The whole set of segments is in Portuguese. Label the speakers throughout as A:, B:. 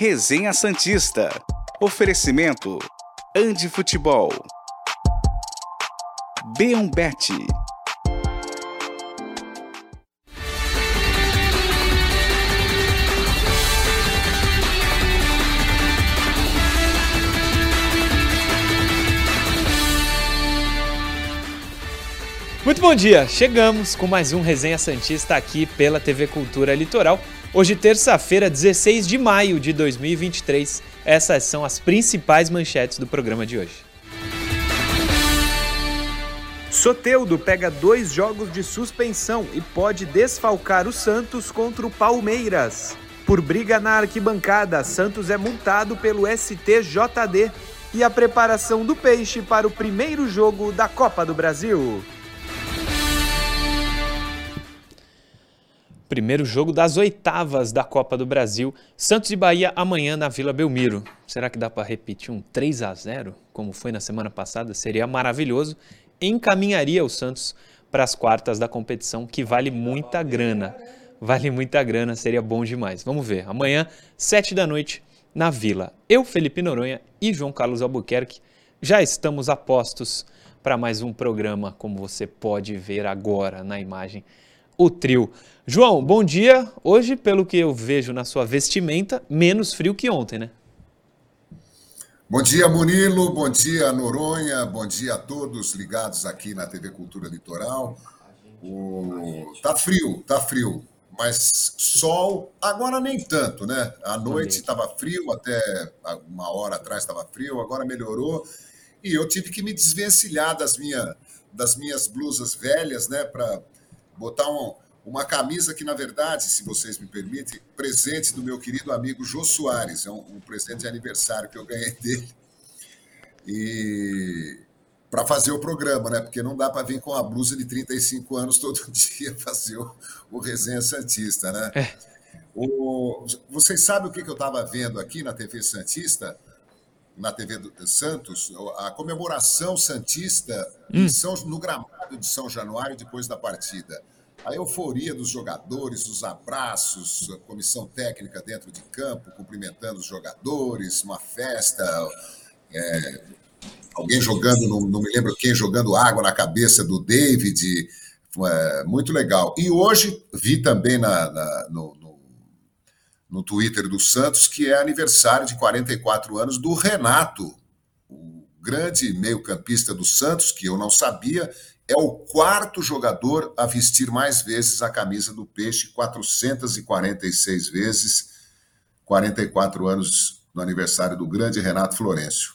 A: Resenha Santista. Oferecimento Andi Futebol. Beombete.
B: Muito bom dia! Chegamos com mais um Resenha Santista aqui pela TV Cultura Litoral. Hoje, terça-feira, 16 de maio de 2023. Essas são as principais manchetes do programa de hoje. Soteudo pega dois jogos de suspensão e pode desfalcar o Santos contra o Palmeiras. Por briga na arquibancada, Santos é multado pelo STJD. E a preparação do Peixe para o primeiro jogo da Copa do Brasil. Primeiro jogo das oitavas da Copa do Brasil. Santos e Bahia amanhã na Vila Belmiro. Será que dá para repetir um 3 a 0 como foi na semana passada? Seria maravilhoso. Encaminharia o Santos para as quartas da competição, que vale muita grana. Vale muita grana, seria bom demais. Vamos ver. Amanhã, sete da noite, na Vila. Eu, Felipe Noronha e João Carlos Albuquerque já estamos a postos para mais um programa, como você pode ver agora na imagem o trio. João, bom dia. Hoje, pelo que eu vejo na sua vestimenta, menos frio que ontem, né?
C: Bom dia, Murilo. Bom dia, Noronha. Bom dia a todos ligados aqui na TV Cultura Litoral. O... Tá frio, tá frio. Mas sol, agora nem tanto, né? À noite estava frio, até uma hora atrás estava frio, agora melhorou. E eu tive que me desvencilhar das, minha, das minhas blusas velhas, né? Para botar um, uma camisa que, na verdade, se vocês me permitem, presente do meu querido amigo Jô Soares. É um, um presente de aniversário que eu ganhei dele. E para fazer o programa, né? Porque não dá para vir com a blusa de 35 anos todo dia fazer o, o Resenha Santista, né? É. O, vocês sabem o que, que eu estava vendo aqui na TV Santista? Na TV do Santos, a comemoração santista hum. São, no gramado de São Januário depois da partida. A euforia dos jogadores, os abraços, a comissão técnica dentro de campo, cumprimentando os jogadores, uma festa, é, alguém jogando, não, não, me lembro quem, jogando água na cabeça do David, é, muito legal. E hoje vi também na, na no, no Twitter do Santos, que é aniversário de 44 anos do Renato, o grande meio-campista do Santos, que eu não sabia, é o quarto jogador a vestir mais vezes a camisa do Peixe, 446 vezes, 44 anos no aniversário do grande Renato Florencio.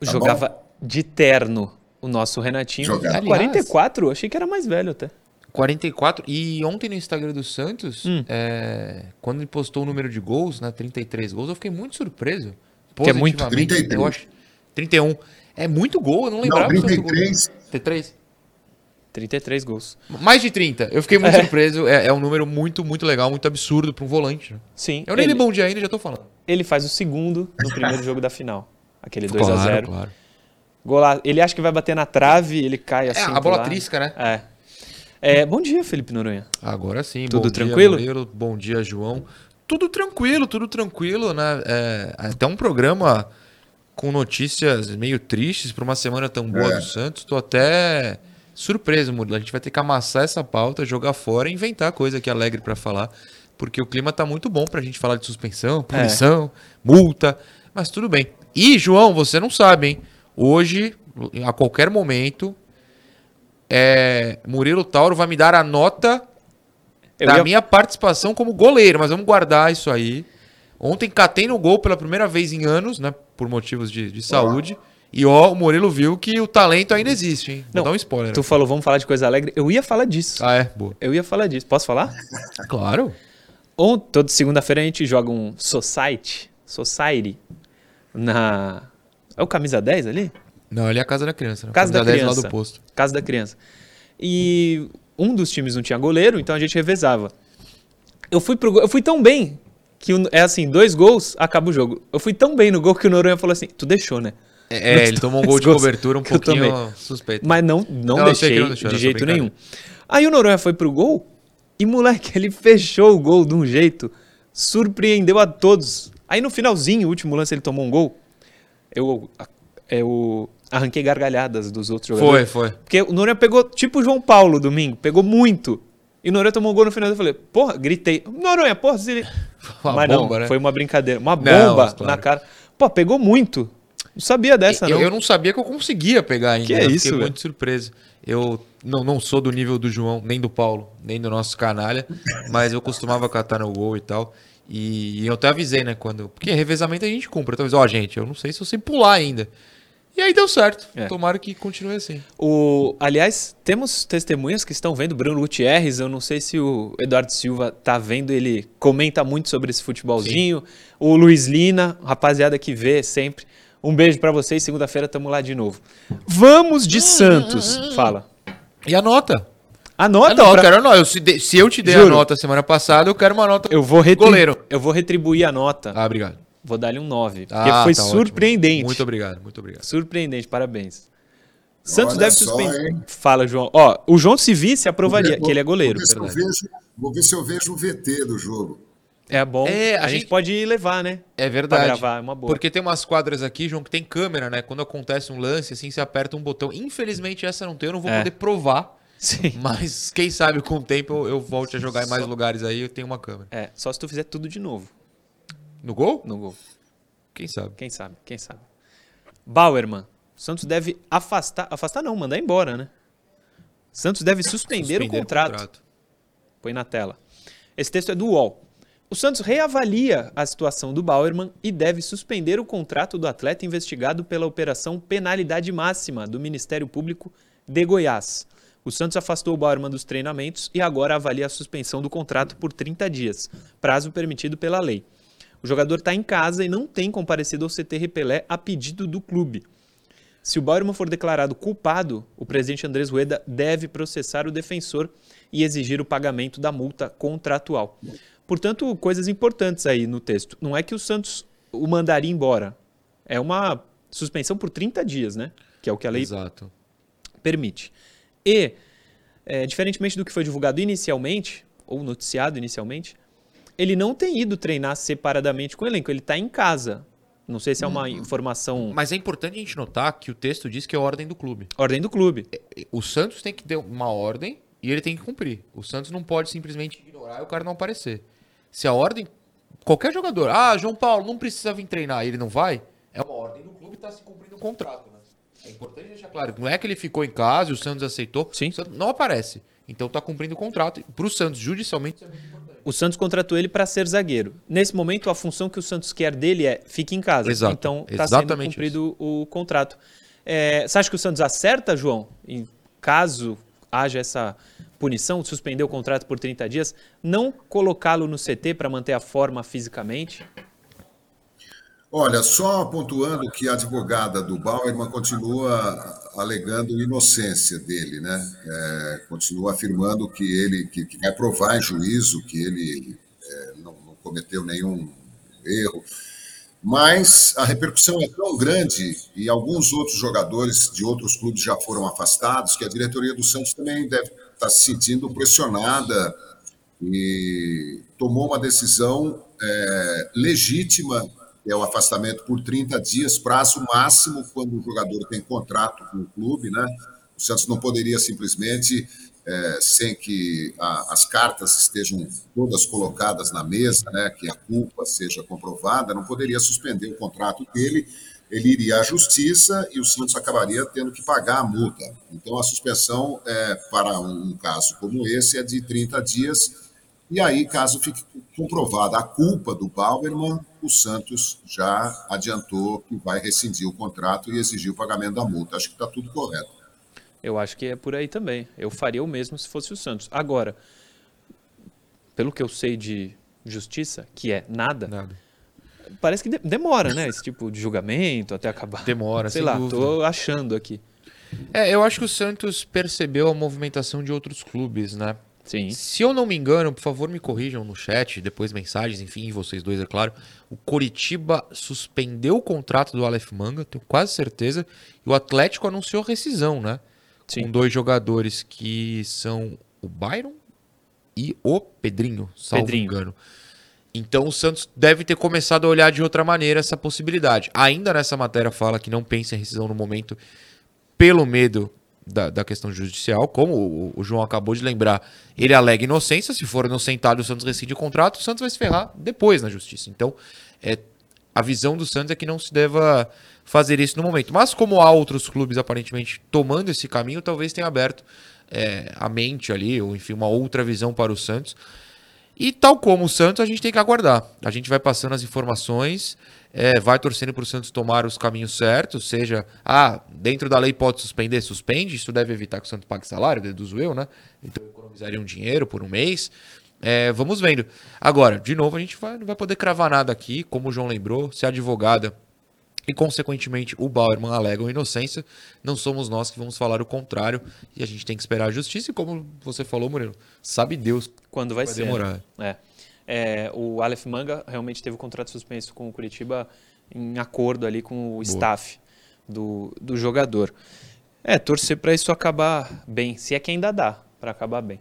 B: Tá Jogava bom? de terno o nosso Renatinho. Jogava. 44? Achei que era mais velho até.
D: 44. E ontem no Instagram do Santos, hum. é, quando ele postou o número de gols, né, 33 gols, eu fiquei muito surpreso.
B: Que é muito.
D: 33. Eu acho, 31. É muito gol, eu não lembrava. Não,
C: 33.
B: 33. 33 gols.
D: Mais de 30. Eu fiquei muito é. surpreso. É, é, um número muito, muito legal, muito absurdo para um volante. Né?
B: Sim.
D: Eu nem ele, bom dia ainda, já tô falando.
B: Ele faz o segundo no primeiro jogo da final. Aquele 2 claro, a 0 claro. Gola... Ele acha que vai bater na trave, ele cai assim. É,
D: a bola lá. trisca, né?
B: É. É, bom dia, Felipe Noronha.
D: Agora sim.
B: Tudo tranquilo?
D: Dia, bom dia, João. Tudo tranquilo, tudo tranquilo, né? É, até um programa com notícias meio tristes para uma semana tão boa é. do Santos. Tô até surpreso, Murilo. A gente vai ter que amassar essa pauta, jogar fora e inventar coisa aqui alegre para falar, porque o clima tá muito bom pra gente falar de suspensão, punição, é. multa, mas tudo bem. E, João, você não sabe, hein? Hoje, a qualquer momento, é, Murilo Tauro vai me dar a nota Eu da ia... minha participação como goleiro, mas vamos guardar isso aí. Ontem catei no gol pela primeira vez em anos, né? Por motivos de, de saúde. E ó, o Murilo viu que o talento ainda existe, hein?
B: Vou Não, dar um spoiler. Tu falou, vamos falar de coisa alegre. Eu ia falar disso.
D: Ah, é? Boa.
B: Eu ia falar disso. Posso falar?
D: claro.
B: Ontem, toda segunda-feira a gente joga um Society. Society. Na. É o camisa 10 ali?
D: Não, ali é a casa da criança. Né?
B: Casa, casa da, da criança. do posto. Casa da criança. E um dos times não tinha goleiro, então a gente revezava. Eu fui pro eu fui tão bem que é assim, dois gols, acaba o jogo. Eu fui tão bem no gol que o Noronha falou assim: "Tu deixou, né?"
D: É, é ele tomou um gol de cobertura um pouquinho suspeito.
B: Mas não não, não deixei não deixou, de jeito nenhum. Aí o Noronha foi pro gol e moleque, ele fechou o gol de um jeito surpreendeu a todos Aí no finalzinho, o último lance, ele tomou um gol. Eu, eu arranquei gargalhadas dos outros jogadores.
D: Foi, foi.
B: Porque o Noronha pegou, tipo o João Paulo domingo, pegou muito. E o Noronha tomou um gol no final. Eu falei, porra, gritei. Noronha, porra, se ele...
D: Uma
B: Mas
D: bomba,
B: não,
D: né?
B: foi uma brincadeira. Uma
D: Não,
B: bomba
D: claro.
B: na cara. Pô, pegou muito. Não sabia dessa,
D: eu,
B: não.
D: eu não sabia que eu conseguia pegar ainda.
B: Que é
D: eu
B: isso,
D: Fiquei muito surpreso. Eu não, não sou do nível do João, nem do Paulo, nem do nosso canalha, mas eu costumava catar no gol e tal. E eu até avisei, né? Quando. Porque revezamento a gente cumpre. Eu avisei, ó, gente, eu não sei se eu sei pular ainda. E aí deu certo.
B: É.
D: Tomara que continue assim.
B: O, aliás, temos testemunhas que estão vendo. Bruno Gutierrez, eu não sei se o Eduardo Silva tá vendo, ele comenta muito sobre esse futebolzinho. O Luiz Lina, rapaziada que vê sempre. Um beijo pra vocês, segunda-feira tamo lá de novo. Vamos de Santos. Fala.
D: E a nota?
B: Anota,
D: não, eu
B: pra-
D: quero a nota. Eu- se, de- se eu te dei
B: Juro.
D: a nota semana passada, eu quero uma nota.
B: eu vou retri-
D: Goleiro.
B: Eu vou retribuir a nota.
D: Ah, obrigado.
B: Vou dar-lhe um 9. Porque
D: Ah,
B: foi
D: tá ótimo.
B: surpreendente.
D: Muito obrigado, muito obrigado.
B: Surpreendente, parabéns. Santos
C: Olha
B: deve
C: só,
B: suspender. Fala, João. Ó, o João se visse aprovaria,
C: Vou-
B: que ele é goleiro.
C: Vou ver, se eu
B: verdade.
C: vejo, vou ver se eu vejo o VT do jogo.
B: É bom.
D: É,
B: a,
D: a
B: gente
D: gente-
B: pode levar, né?
D: É verdade.
B: Pra gravar, é uma boa.
D: Porque tem umas quadras aqui, João, que tem câmera, né? Quando acontece um lance, assim, você aperta um botão. Infelizmente, essa não tem, eu não vou
B: É.
D: poder provar.
B: Sim.
D: Mas quem sabe com o tempo eu, eu volte a jogar em mais lugares aí, eu tenho uma câmera.
B: É, só se tu fizer tudo de novo
D: No gol?
B: no gol.
D: Quem sabe?
B: Quem sabe? Quem sabe? Bauerman. O Santos deve afastar. Afastar não, mandar embora, né? Santos deve suspender, o contrato. Põe na tela. Esse texto é do UOL. O Santos reavalia a situação do Bauerman e deve suspender o contrato do atleta investigado pela Operação Penalidade Máxima do Ministério Público de Goiás. O Santos afastou o Bauerman dos treinamentos e agora avalia a suspensão do contrato por 30 dias, prazo permitido pela lei. O jogador está em casa e não tem comparecido ao CT Repelé a pedido do clube. Se o Bauerman for declarado culpado, o presidente Andrés Rueda deve processar o defensor e exigir o pagamento da multa contratual. Portanto, coisas importantes aí no texto. Não é que o Santos o mandaria embora. É uma suspensão por 30 dias, né? Que é o que a lei
D: Exato.
B: permite. E, é, diferentemente do que foi divulgado inicialmente, ou noticiado inicialmente, ele não tem ido treinar separadamente com o elenco. Ele está em casa. Não sei se é uma informação.
D: Mas é importante a gente notar que o texto diz que é ordem do clube.
B: Ordem do clube.
D: O Santos tem que ter uma ordem e ele tem que cumprir. O Santos não pode simplesmente ignorar e o cara não aparecer. Se a ordem. Qualquer jogador, ah, João Paulo, não precisa vir treinar e ele não vai, é uma ordem do clube e está se cumprindo o contrato. Né? É importante deixar claro. Não é que ele ficou em casa e o Santos aceitou.
B: Sim.
D: O Santos não aparece. Então está cumprindo o contrato. Para o Santos, judicialmente, isso é muito importante.
B: O Santos contratou ele para ser zagueiro. Nesse momento, a função que o Santos quer dele é fique em casa.
D: Exato.
B: Então, está sendo cumprido o contrato. É, você acha que o Santos acerta, João, em caso haja essa punição, suspender o contrato por 30 dias, não colocá-lo no CT para manter a forma fisicamente?
C: Olha, só pontuando que a advogada do Bauerman continua alegando inocência dele, né? É, continua afirmando que ele que, que vai provar em juízo que ele é, não, não cometeu nenhum erro. Mas a repercussão é tão grande e alguns outros jogadores de outros clubes já foram afastados que a diretoria do Santos também deve estar se sentindo pressionada e tomou uma decisão é, legítima que é o afastamento por 30 dias, prazo máximo quando o jogador tem contrato com o clube, né? O Santos não poderia simplesmente, é, sem que a, as cartas estejam todas colocadas na mesa, né? Que a culpa seja comprovada, não poderia suspender o contrato dele. Ele iria à justiça e o Santos acabaria tendo que pagar a multa. Então, a suspensão é, para um caso como esse é de 30 dias. E aí, caso fique comprovada a culpa do Bauerman, o Santos já adiantou que vai rescindir o contrato e exigir o pagamento da multa. Acho que está tudo correto.
B: Eu acho que é por aí também. Eu faria o mesmo se fosse o Santos. Agora, pelo que eu sei de justiça, que é nada,
D: Nada.
B: parece que de- demora, né? Esse tipo de julgamento até acabar.
D: Demora,
B: Sei
D: sem
B: lá,
D: dúvida.
B: tô achando aqui.
D: É, eu acho que o Santos percebeu a movimentação de outros clubes, né?
B: Sim.
D: Se eu não me engano, por favor me corrijam no chat, depois mensagens, enfim, vocês dois, é claro. O Coritiba suspendeu o contrato do Aleph Manga, tenho quase certeza. E o Atlético anunciou rescisão, né?
B: Sim.
D: Com dois jogadores que são o Byron e o Pedrinho, salvo
B: Pedrinho.
D: engano. Então o Santos deve ter começado a olhar de outra maneira essa possibilidade. Ainda nessa matéria fala que não pensa em rescisão no momento pelo medo da, da questão judicial, como o, o, João acabou de lembrar, ele alega inocência, se for inocentado o Santos rescinde o contrato, o Santos vai se ferrar depois na justiça. Então, é, a visão do Santos é que não se deva fazer isso no momento. Mas como há outros clubes aparentemente tomando esse caminho, talvez tenha aberto é, a mente ali, ou enfim, uma outra visão para o Santos. E tal como o Santos, a gente tem que aguardar. A gente vai passando as informações, é, vai torcendo para o Santos tomar os caminhos certos, seja, ah, dentro da lei pode suspender, suspende, isso deve evitar que o Santos pague salário, deduzo eu, né? Então economizaria um dinheiro por um mês. É, vamos vendo. Agora, de novo, a gente vai, não vai poder cravar nada aqui, como o João lembrou, se a advogada e, consequentemente, o Bauerman alegam inocência, não somos nós que vamos falar o contrário e a gente tem que esperar a justiça. E como você falou, Murilo, sabe Deus
B: quando vai,
D: vai
B: ser.
D: demorar.
B: É. É, o Aleph Manga realmente teve o contrato suspenso com o Curitiba em acordo ali com o Boa. staff do, do jogador. É, torcer para isso acabar bem, se é que ainda dá para acabar bem.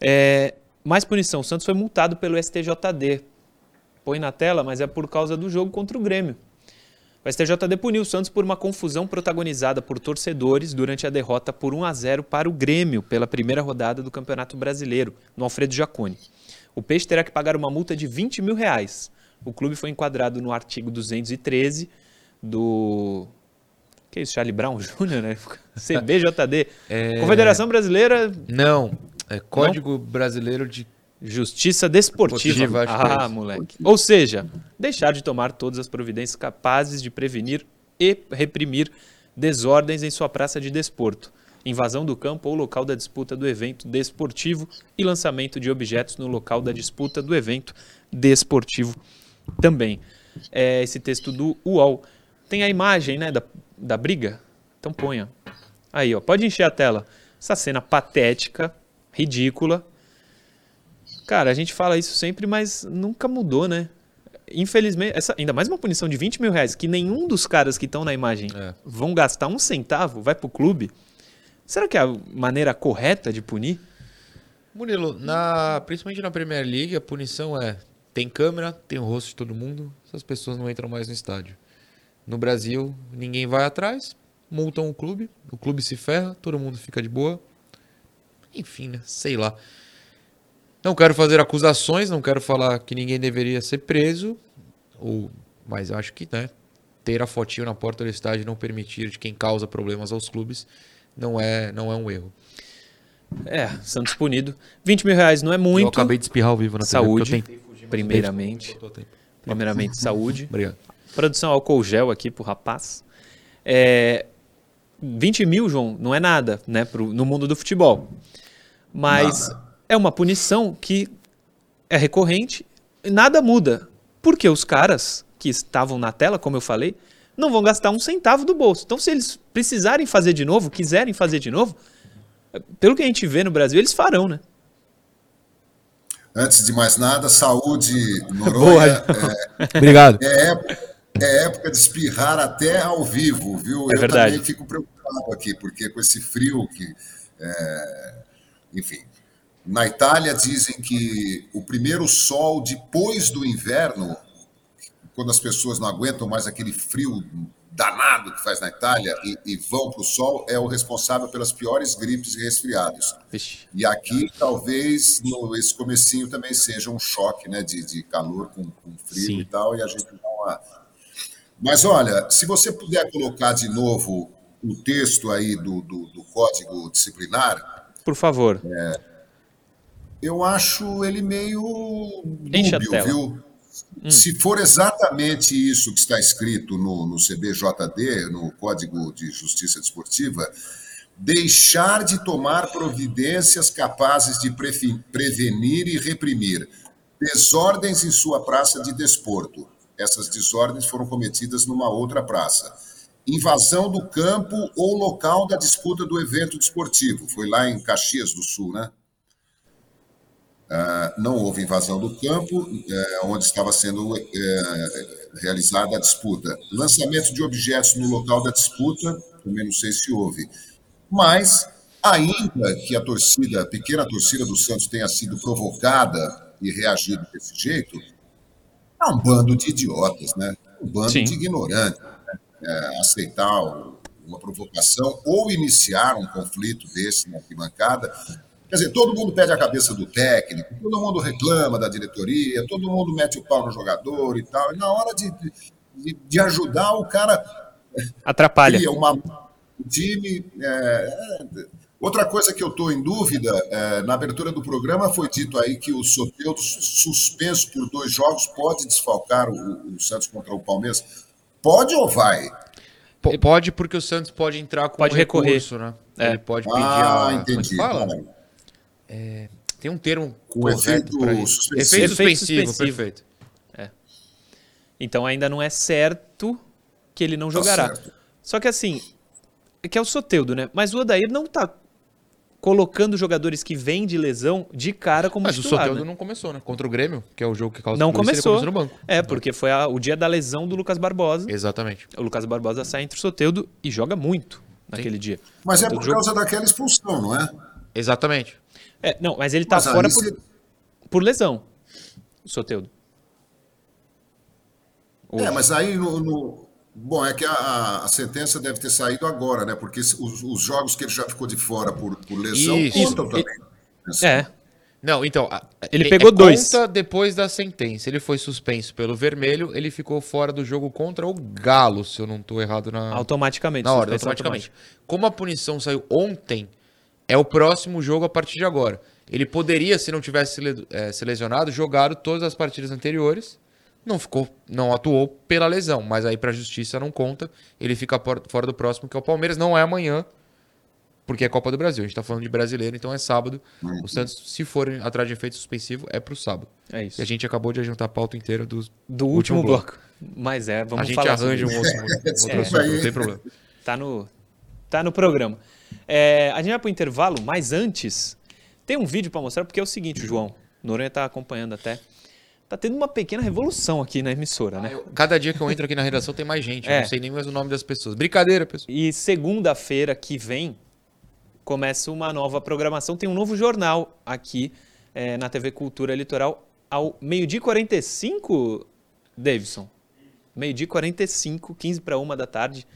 B: É, mais punição: o Santos foi multado pelo STJD. Põe na tela, mas é por causa do jogo contra o Grêmio. O STJD puniu o Santos por uma confusão protagonizada por torcedores durante a derrota por 1 a 0 para o Grêmio pela primeira rodada do Campeonato Brasileiro, no Alfredo Jaconi. O Peixe terá que pagar uma multa de 20 mil reais. O clube foi enquadrado no artigo 213 do. Que é isso, Charlie Brown Jr., né? CBJD. É... Confederação Brasileira.
D: Não, é Código Não? Brasileiro de
B: Justiça desportiva. ah, é moleque. Ou seja, deixar de tomar todas as providências capazes de prevenir e reprimir desordens em sua praça de desporto, invasão do campo ou local da disputa do evento desportivo e lançamento de objetos no local da disputa do evento desportivo também. É esse texto do UOL. Tem a imagem né, da, da briga? Então ponha. Aí, ó, pode encher a tela. Essa cena patética, ridícula, Cara, a gente fala isso sempre, mas nunca mudou, né? Infelizmente, essa, ainda mais uma punição de 20 mil reais, que nenhum dos caras que estão na imagem é. vão gastar um centavo, vai pro clube. Será que é a maneira correta de punir?
D: Murilo, na, principalmente na Premier League, a punição é: tem câmera, tem o rosto de todo mundo, essas pessoas não entram mais no estádio. No Brasil, ninguém vai atrás, multam o clube, o clube se ferra, todo mundo fica de boa. Enfim, né? Sei lá. Não quero fazer acusações, não quero falar que ninguém deveria ser preso, ou, mas acho que né, ter a fotinho na porta do estádio não permitir de quem causa problemas aos clubes não é, não é um erro.
B: É, Santos punido. 20 mil reais não é muito. Eu
D: acabei de espirrar ao vivo na
B: Saúde, TV, primeiramente. Primeiramente, saúde.
D: Obrigado.
B: Produção álcool gel aqui pro rapaz. É, 20 mil, João, não é nada, né, pro, no mundo do futebol. Mas nada é uma punição que é recorrente e nada muda. Porque os caras que estavam na tela, como eu falei, não vão gastar um centavo do bolso. Então, se eles precisarem fazer de novo, quiserem fazer de novo, pelo que a gente vê no Brasil, eles farão, né?
C: Antes de mais nada, saúde, Noronha.
D: é, Obrigado.
C: É época, é época de espirrar até ao vivo, viu?
B: É eu verdade.
C: também fico preocupado aqui, porque com esse frio que. É, enfim, na Itália dizem que o primeiro sol depois do inverno, quando as pessoas não aguentam mais aquele frio danado que faz na Itália e, e vão para o sol, é o responsável pelas piores gripes e resfriados.
B: Vixe.
C: E aqui talvez no, esse comecinho também seja um choque né, de, de calor com, com frio Sim. e tal, e a gente dá uma... Mas olha, se você puder colocar de novo o texto aí do, do, do código disciplinar.
B: Por favor.
C: É, eu acho ele meio dúbio, viu? Hum. Se for exatamente isso que está escrito no, no CBJD, no Código de Justiça Desportiva, deixar de tomar providências capazes de prevenir e reprimir desordens em sua praça de desporto. Essas desordens foram cometidas numa outra praça. Invasão do campo ou local da disputa do evento desportivo. Foi lá em Caxias do Sul, né? Ah, não houve invasão do campo eh, onde estava sendo eh, realizada a disputa. Lançamento de objetos no local da disputa, também não sei se houve. Mas, ainda que a torcida, a pequena torcida do Santos tenha sido provocada e reagido desse jeito, É um bando de idiotas, né? Um bando Sim. de ignorantes. Né? É, aceitar uma provocação ou iniciar um conflito desse na arquibancada. Quer dizer, todo mundo pede a cabeça do técnico, todo mundo reclama da diretoria, todo mundo mete o pau no jogador e tal. E na hora de, de, de ajudar, o cara
B: atrapalha.
C: Cria uma, um time. É, é, outra coisa que eu estou em dúvida, é, na abertura do programa foi dito aí que o Soteldo, suspenso por dois jogos, pode desfalcar o, o Santos contra o Palmeiras. Pode ou vai?
D: P pode, porque o Santos pode entrar com
B: pode um recorrer. recurso,
D: né? É. Ele pode pedir
C: ah, a. Entendi.
D: Fala? É, tem um termo com correto para isso. Suspensivo. Efeito, efeito suspensivo, suspensivo, perfeito.
B: É. Então ainda não é certo que ele não tá jogará. Tá Só que assim, é que é o Soteudo, né? Mas o Odair não tá colocando jogadores que vêm de lesão de cara como
D: Mas
B: titular.
D: Mas o Soteldo
B: né?
D: não começou, né? Contra o Grêmio, que é o jogo que causa
B: Não começou.
D: começou no banco.
B: É, porque foi a, o dia da lesão do Lucas Barbosa.
D: Exatamente.
B: O Lucas Barbosa sai entre o Soteudo e joga muito naquele Sim. dia.
C: Mas é por jogo... causa daquela expulsão, não é?
D: Exatamente.
B: É, não, mas ele tá mas fora por, por lesão, o Soteudo.
C: É, mas aí no, no Bom, é que a, a, sentença deve ter saído agora, né? Porque os, os, jogos que ele já ficou de fora por, por lesão Isso. contam também.
B: É.
D: Não, então.
B: Ele é, pegou é, dois. Conta
D: depois da sentença. Ele foi suspenso pelo vermelho, ele ficou fora do jogo contra o Galo, se eu não estou errado na.
B: Automaticamente.
D: Na hora, automaticamente. Como a punição saiu ontem, é o próximo jogo a partir de agora. Ele poderia, se não tivesse é, se lesionado, jogado todas as partidas anteriores não ficou, não atuou pela lesão, mas aí para a justiça não conta, ele fica fora do próximo que é o Palmeiras, não é amanhã, porque é Copa do Brasil. A gente está falando de brasileiro, então é sábado. O Santos, se for atrás de efeito suspensivo, é para o sábado.
B: É isso.
D: E a gente acabou de adiantar a pauta inteira do,
B: do último, último bloco. bloco. Mas é, vamos falar.
D: A gente arranja um outro, um outro é. assunto, não tem problema.
B: Tá no, tá no programa. É, a gente vai para o intervalo, mas antes, tem um vídeo para mostrar, porque é o seguinte, João. Noronha está acompanhando até. Tá tendo uma pequena revolução aqui na emissora, né?
D: Cada dia que eu entro aqui na redação tem mais gente. É. Eu não sei nem mais o nome das pessoas. Brincadeira, pessoal.
B: E segunda-feira que vem começa uma nova programação. Tem um novo jornal aqui é, na TV Cultura Litoral ao meio-dia e 45, Davidson. Meio-dia e 45, 15 para uma da tarde.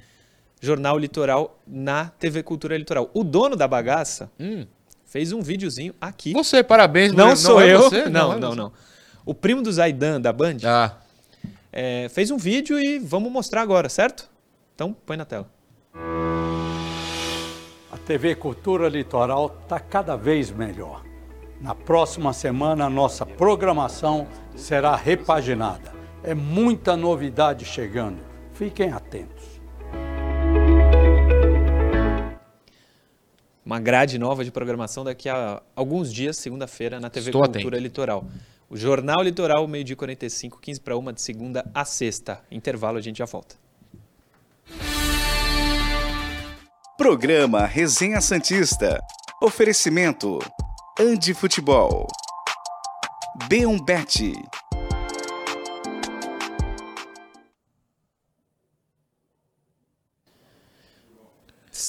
B: Jornal Litoral na TV Cultura Litoral. O dono da bagaça hum. fez um videozinho aqui.
D: Você, parabéns.
B: Não, não sou é eu. Você? Não, não, não, não. O primo do Zaidan, da Band,
D: ah.
B: é, fez um vídeo e vamos mostrar agora, certo? Então, põe na tela.
E: A TV Cultura Litoral está cada vez melhor. Na próxima semana, a nossa programação será repaginada. É muita novidade chegando. Fiquem atentos.
B: Uma grade nova de programação daqui a alguns dias, segunda-feira, na TV Estou Cultura atento. Litoral. O Jornal Litoral, meio-dia 45, 15 para uma, de segunda a sexta. Intervalo, a gente já volta.
A: Programa Resenha Santista. Oferecimento. Andi Futebol. B1Bet.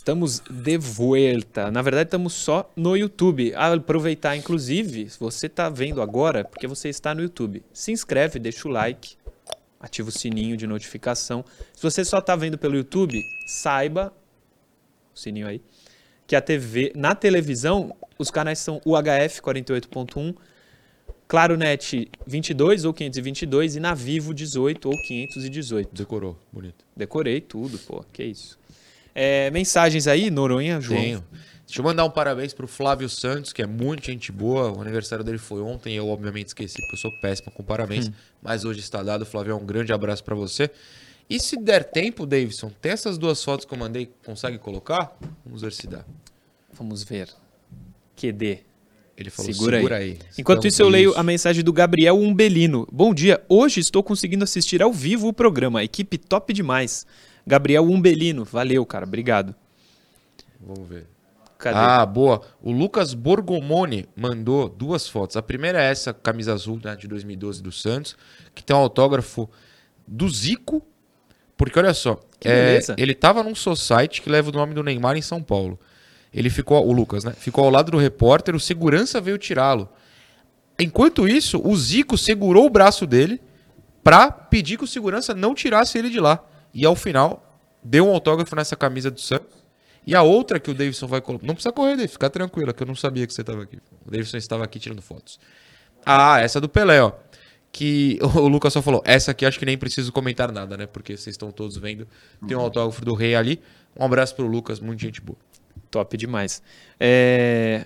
B: Estamos de volta. Na verdade, estamos só no YouTube. Ah, aproveitar, inclusive, se você está vendo agora, porque você está no YouTube, se inscreve, deixa o like, ativa o sininho de notificação. Se você só está vendo pelo YouTube, saiba, o sininho aí, que a TV, na televisão, os canais são UHF 48.1, Claro Net 22 ou 522 e na Vivo 18 ou 518.
D: Decorou, bonito.
B: Decorei tudo, pô, que isso. É, mensagens aí, Noronha, João?
D: Tenho. Deixa eu mandar um parabéns pro Flávio Santos, que é muito gente boa. O aniversário dele foi ontem. Eu, obviamente, esqueci, porque eu sou péssimo com parabéns. Hum. Mas hoje está dado. Flávio, um grande abraço para você. E se der tempo, Davidson, tem essas duas fotos que eu mandei, consegue colocar? Vamos ver se dá.
B: Vamos ver. QD.
D: Ele falou, segura, segura aí. aí.
B: Enquanto isso, eu leio a mensagem do Gabriel Umbelino. Bom dia, hoje estou conseguindo assistir ao vivo o programa. Equipe top demais. Gabriel Umbelino, valeu, cara, obrigado.
D: Vamos ver. Cadê? Ah, boa. O Lucas Borgomoni mandou duas fotos. A primeira é essa camisa azul né, de 2012 do Santos, que tem um autógrafo do Zico. Porque olha só, é, ele estava num society que leva o nome do Neymar em São Paulo. Ele ficou, o Lucas, né? Ficou ao lado do repórter, o segurança veio tirá-lo. Enquanto isso, o Zico segurou o braço dele pra pedir que o segurança não tirasse ele de lá. E ao final, deu um autógrafo nessa camisa do Santos. E a outra que o Davidson vai colocar. Não precisa correr, Davidson, fica tranquilo, que eu não sabia que você estava aqui. O Davidson estava aqui tirando fotos. Ah, essa do Pelé, ó. Que o Lucas só falou. Essa aqui acho que nem preciso comentar nada, né? Porque vocês estão todos vendo. Tem um autógrafo do Rei ali. Um abraço pro Lucas, muita gente boa.
B: Top demais. É...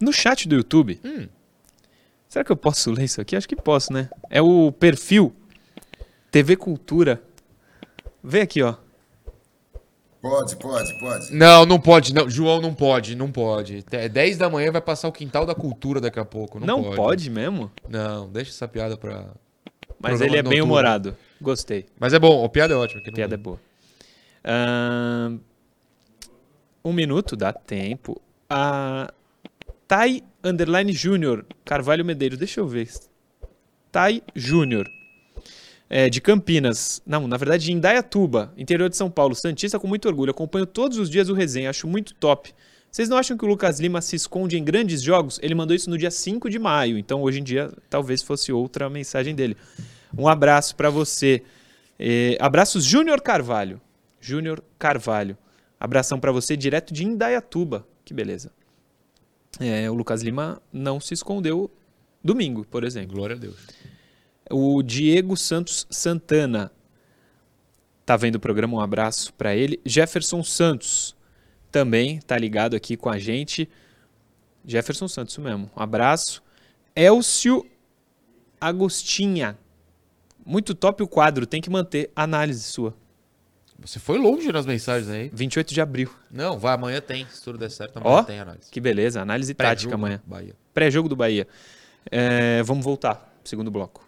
B: No chat do YouTube.
D: Hum.
B: Será que eu posso ler isso aqui? Acho que posso, né? É o perfil TV Cultura. Vem aqui, ó.
C: Pode, pode, pode.
D: Não, não pode. Não. João, não pode, não pode. É 10 da manhã vai passar o quintal da cultura daqui a pouco. Não,
B: Não,
D: pode.
B: pode. mesmo?
D: Não, deixa essa piada pra.
B: Mas
D: Programa
B: ele é bem humorado. Gostei.
D: Mas é bom, a piada é ótima.
B: A
D: não-
B: piada é boa. Um minuto, dá tempo. A Tai Underline Júnior, Carvalho Medeiros, deixa eu ver. Tai Júnior, é, de Campinas. Não, na verdade, de Indaiatuba, interior de São Paulo. Santista com muito orgulho. Acompanho todos os dias o resenha, acho muito top. Vocês não acham que o Lucas Lima se esconde em grandes jogos? Ele mandou isso no dia 5 de maio, então hoje em dia talvez fosse outra mensagem dele. Um abraço pra você. É, abraços Júnior Carvalho. Júnior Carvalho. Abração pra você direto de Indaiatuba. Que beleza. É, o Lucas Lima não se escondeu domingo, por exemplo.
D: Glória a Deus.
B: O Diego Santos Santana tá vendo o programa, um abraço para ele. Jefferson Santos também tá ligado aqui com a gente. Jefferson Santos, mesmo. Um abraço. Elcio Agostinha. Muito top o quadro, tem que manter análise sua.
D: Você foi longe nas mensagens aí.
B: 28 de abril.
D: Não, vai, amanhã tem. Se tudo der certo, amanhã
B: Ó,
D: tem análise.
B: que beleza, análise tática amanhã. Pré-jogo do Bahia. É, vamos voltar, segundo bloco.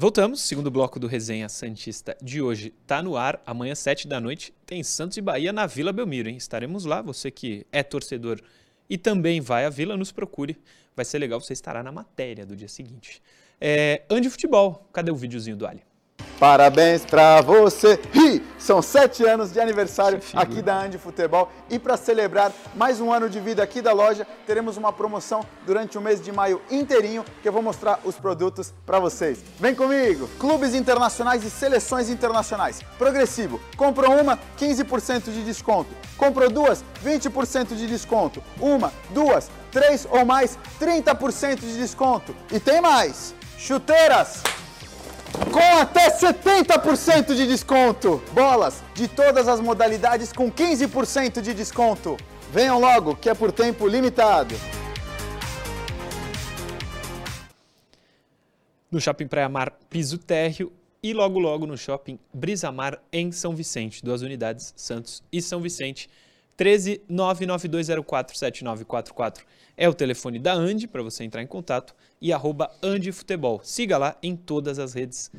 B: Voltamos, segundo bloco do Resenha Santista de hoje tá no ar. Amanhã, 7 da noite, tem Santos e Bahia na Vila Belmiro, hein? Estaremos lá. Você que é torcedor e também vai à Vila, nos procure. Vai ser legal, você estará na matéria do dia seguinte. É, Andi Futebol, cadê o videozinho do Ali?
F: Parabéns pra você! Ih, são sete anos de aniversário aqui da Andi Futebol e para celebrar mais um ano de vida aqui da loja, teremos uma promoção durante o mês de maio inteirinho que eu vou mostrar os produtos para vocês. Vem comigo! Clubes internacionais e seleções internacionais. Progressivo. Comprou uma, 15% de desconto. Comprou duas, 20% de desconto. Uma, duas, três ou mais, 30% de desconto. E tem mais! Chuteiras! Com até 70% de desconto. Bolas de todas as modalidades com 15% de desconto. Venham logo, que é por tempo limitado.
B: No Shopping Praia Mar Piso Térreo e logo logo no Shopping Brisa Mar em São Vicente. Duas unidades, Santos e São Vicente. 13 99204 7944 é o telefone da Andi para você entrar em contato e arroba Andi Futebol. Siga lá em todas as redes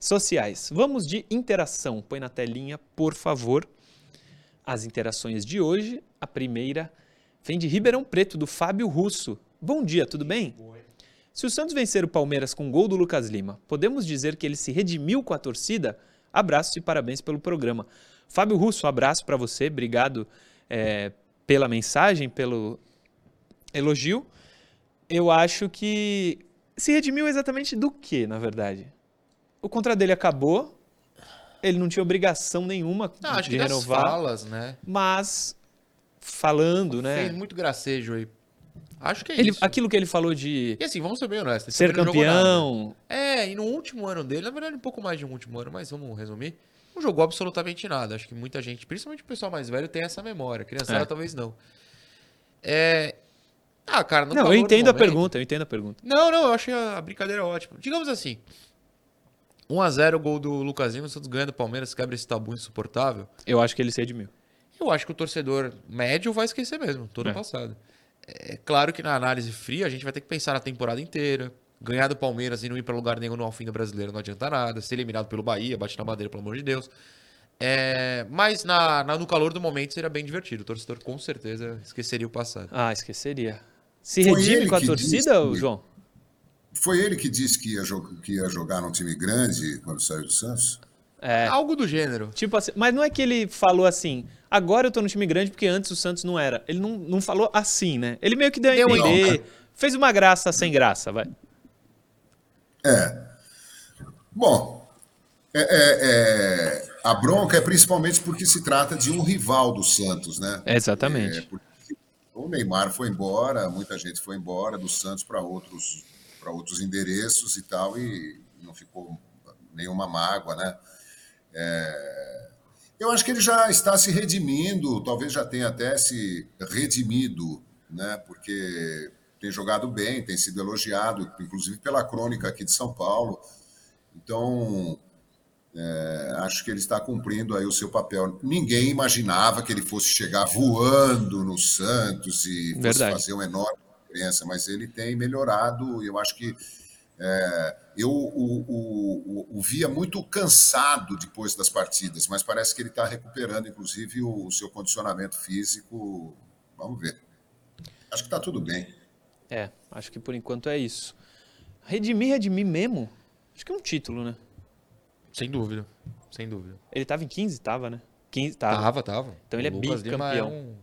B: sociais. Vamos de interação. Põe na telinha, por favor, as interações de hoje. A primeira vem de Ribeirão Preto, do Fábio Russo. Bom dia, tudo bem? Se o Santos vencer o Palmeiras com gol do Lucas Lima, podemos dizer que ele se redimiu com a torcida? Abraço e parabéns pelo programa. Fábio Russo, um abraço para você, obrigado é, pela mensagem, pelo elogio. Eu acho que se redimiu exatamente do que, na verdade? O contrato dele acabou, ele não tinha obrigação nenhuma
D: Não, acho
B: de renovar,
D: falas, né?
B: mas falando, né?
D: Fez muito gracejo aí. Acho que é
B: Ele,
D: isso.
B: aquilo que ele falou de
D: E assim, vamos ser bem honestos.
B: ser campeão,
D: É, e no último ano dele, na verdade, um pouco mais de um último ano, mas vamos resumir. Não jogou absolutamente nada. Acho que muita gente, principalmente o pessoal mais velho, tem essa memória. Criançada
B: É.
D: talvez não. É. Ah, cara,
B: Não,
D: calor
B: eu
D: do
B: entendo a pergunta, eu entendo a pergunta.
D: Não, não, eu achei a brincadeira ótima. Digamos assim. 1x0 gol do Lucasinho, o Santos ganha do Palmeiras, quebra esse tabu insuportável.
B: Eu acho que ele se redimiu.
D: Eu acho que o torcedor médio vai esquecer mesmo, todo
B: É.
D: passado. É claro que na análise fria a gente vai ter que pensar na temporada inteira. Ganhar do Palmeiras e não ir pra lugar nenhum no Alfim do Brasileiro não adianta nada. Ser eliminado pelo Bahia, bate na madeira, pelo amor de Deus. É, mas na, na, no calor do momento seria bem divertido. O torcedor com certeza esqueceria o passado.
B: Ah, esqueceria. Se redime com a torcida,
C: que,
B: João?
C: Foi ele que disse que ia, que ia jogar num time grande quando saiu do Santos?
D: É. Algo do gênero.
B: Tipo assim, mas não é que ele falou assim, agora eu tô no time grande porque antes o Santos não era. Ele não, não falou assim, né? Ele meio que deu a entender. Não, fez uma graça sem graça, vai.
C: É. Bom, é, é, é, a bronca é principalmente porque se trata de um rival do Santos, né?
B: exatamente. É,
C: o Neymar foi embora, muita gente foi embora do Santos para outros, outros endereços e tal, e não ficou nenhuma mágoa, né? É... Eu acho que ele já está se redimindo, talvez já tenha até se redimido, né? Porque tem jogado bem, tem sido elogiado, inclusive pela crônica aqui de São Paulo. Então, é, acho que ele está cumprindo aí o seu papel. Ninguém imaginava que ele fosse chegar voando no Santos e fazer uma enorme diferença, mas ele tem melhorado. Eu acho que é, eu o, o, o, o, via muito cansado depois das partidas, mas parece que ele está recuperando, inclusive, o, o, seu condicionamento físico. Vamos ver. Acho que está tudo bem.
B: É, acho que por enquanto é isso. Redimir, redimir mesmo? Acho que é um título, né?
D: Sem dúvida, sem dúvida.
B: Ele estava em 15? Tava, né? 15, tava.
D: Tava, tava.
B: Então ele é bicampeão é um...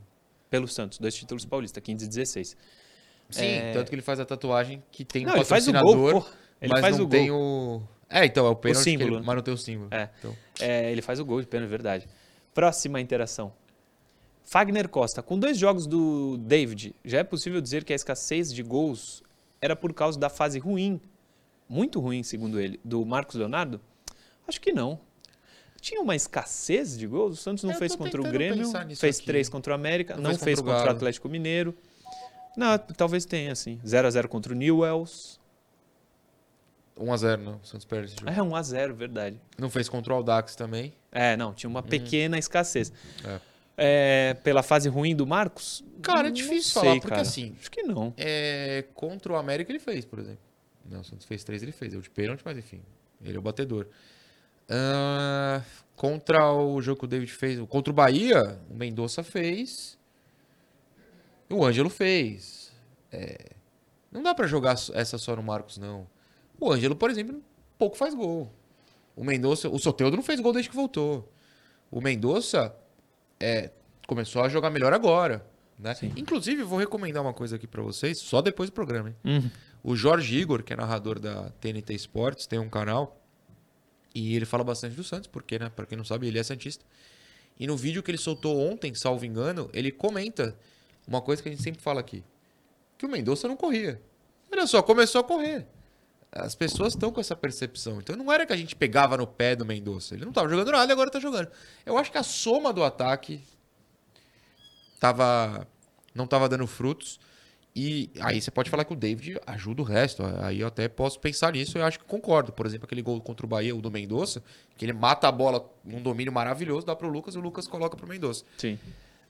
B: pelo Santos, dois títulos paulistas, 15 e 16.
D: Sim, é... tanto que ele faz a tatuagem que tem não, um patrocinador, ele faz o gol, ele mas faz não o tem o... É, então, é o pênalti, o símbolo, ele... mas não tem o símbolo.
B: É.
D: Então...
B: é, ele faz o gol de pênalti, verdade. Próxima interação. Fagner Costa, com dois jogos do David, já é possível dizer que a escassez de gols era por causa da fase ruim, muito ruim, segundo ele, do Marcos Leonardo? Acho que não. Tinha uma escassez de gols? O Santos não fez contra o Grêmio, fez aqui. três contra o América, não, não fez contra, contra o Atlético Mineiro. Não, talvez tenha, sim. 0x0 contra o Newells.
D: 1x0, não. O Santos perde esse jogo.
B: É, 1x0, verdade.
D: Não fez contra o Aldax também?
B: É, não. Tinha uma hum. pequena escassez. É. É, pela fase ruim do Marcos?
D: Cara, é difícil sei, falar, porque cara. assim.
B: Acho que não.
D: É, contra o América ele fez, por exemplo. Não, o Santos fez três, ele fez. Eu de pênalti, mas enfim. Ele é o batedor. Uh, contra o jogo que o David fez. Contra o Bahia, o Mendonça fez. O Ângelo fez. É, não dá para jogar essa só no Marcos, não. O Ângelo, por exemplo, pouco faz gol. O Mendonça. O Soteudo não fez gol desde que voltou. O Mendonça é, começou a jogar melhor agora. Né? Inclusive, vou recomendar uma coisa aqui para vocês, só depois do programa. Uhum. O Jorge Igor, que é narrador da TNT Sports, tem um canal e ele fala bastante do Santos, porque, né, para quem não sabe, ele é santista. E no vídeo que ele soltou ontem, salvo engano, ele comenta uma coisa que a gente sempre fala aqui, que o Mendonça não corria. Olha só, começou a correr. As pessoas estão com essa percepção. Então não era que a gente pegava no pé do Mendonça. Ele não estava jogando nada e agora está jogando. Eu acho que a soma do ataque tava, não estava dando frutos. E aí você pode falar que o David ajuda o resto. Aí eu até posso pensar nisso e acho que concordo. Por exemplo, aquele gol contra o Bahia, o do Mendonça, que ele mata a bola num domínio maravilhoso, dá para o Lucas e o Lucas coloca para o Mendonça.
B: Sim.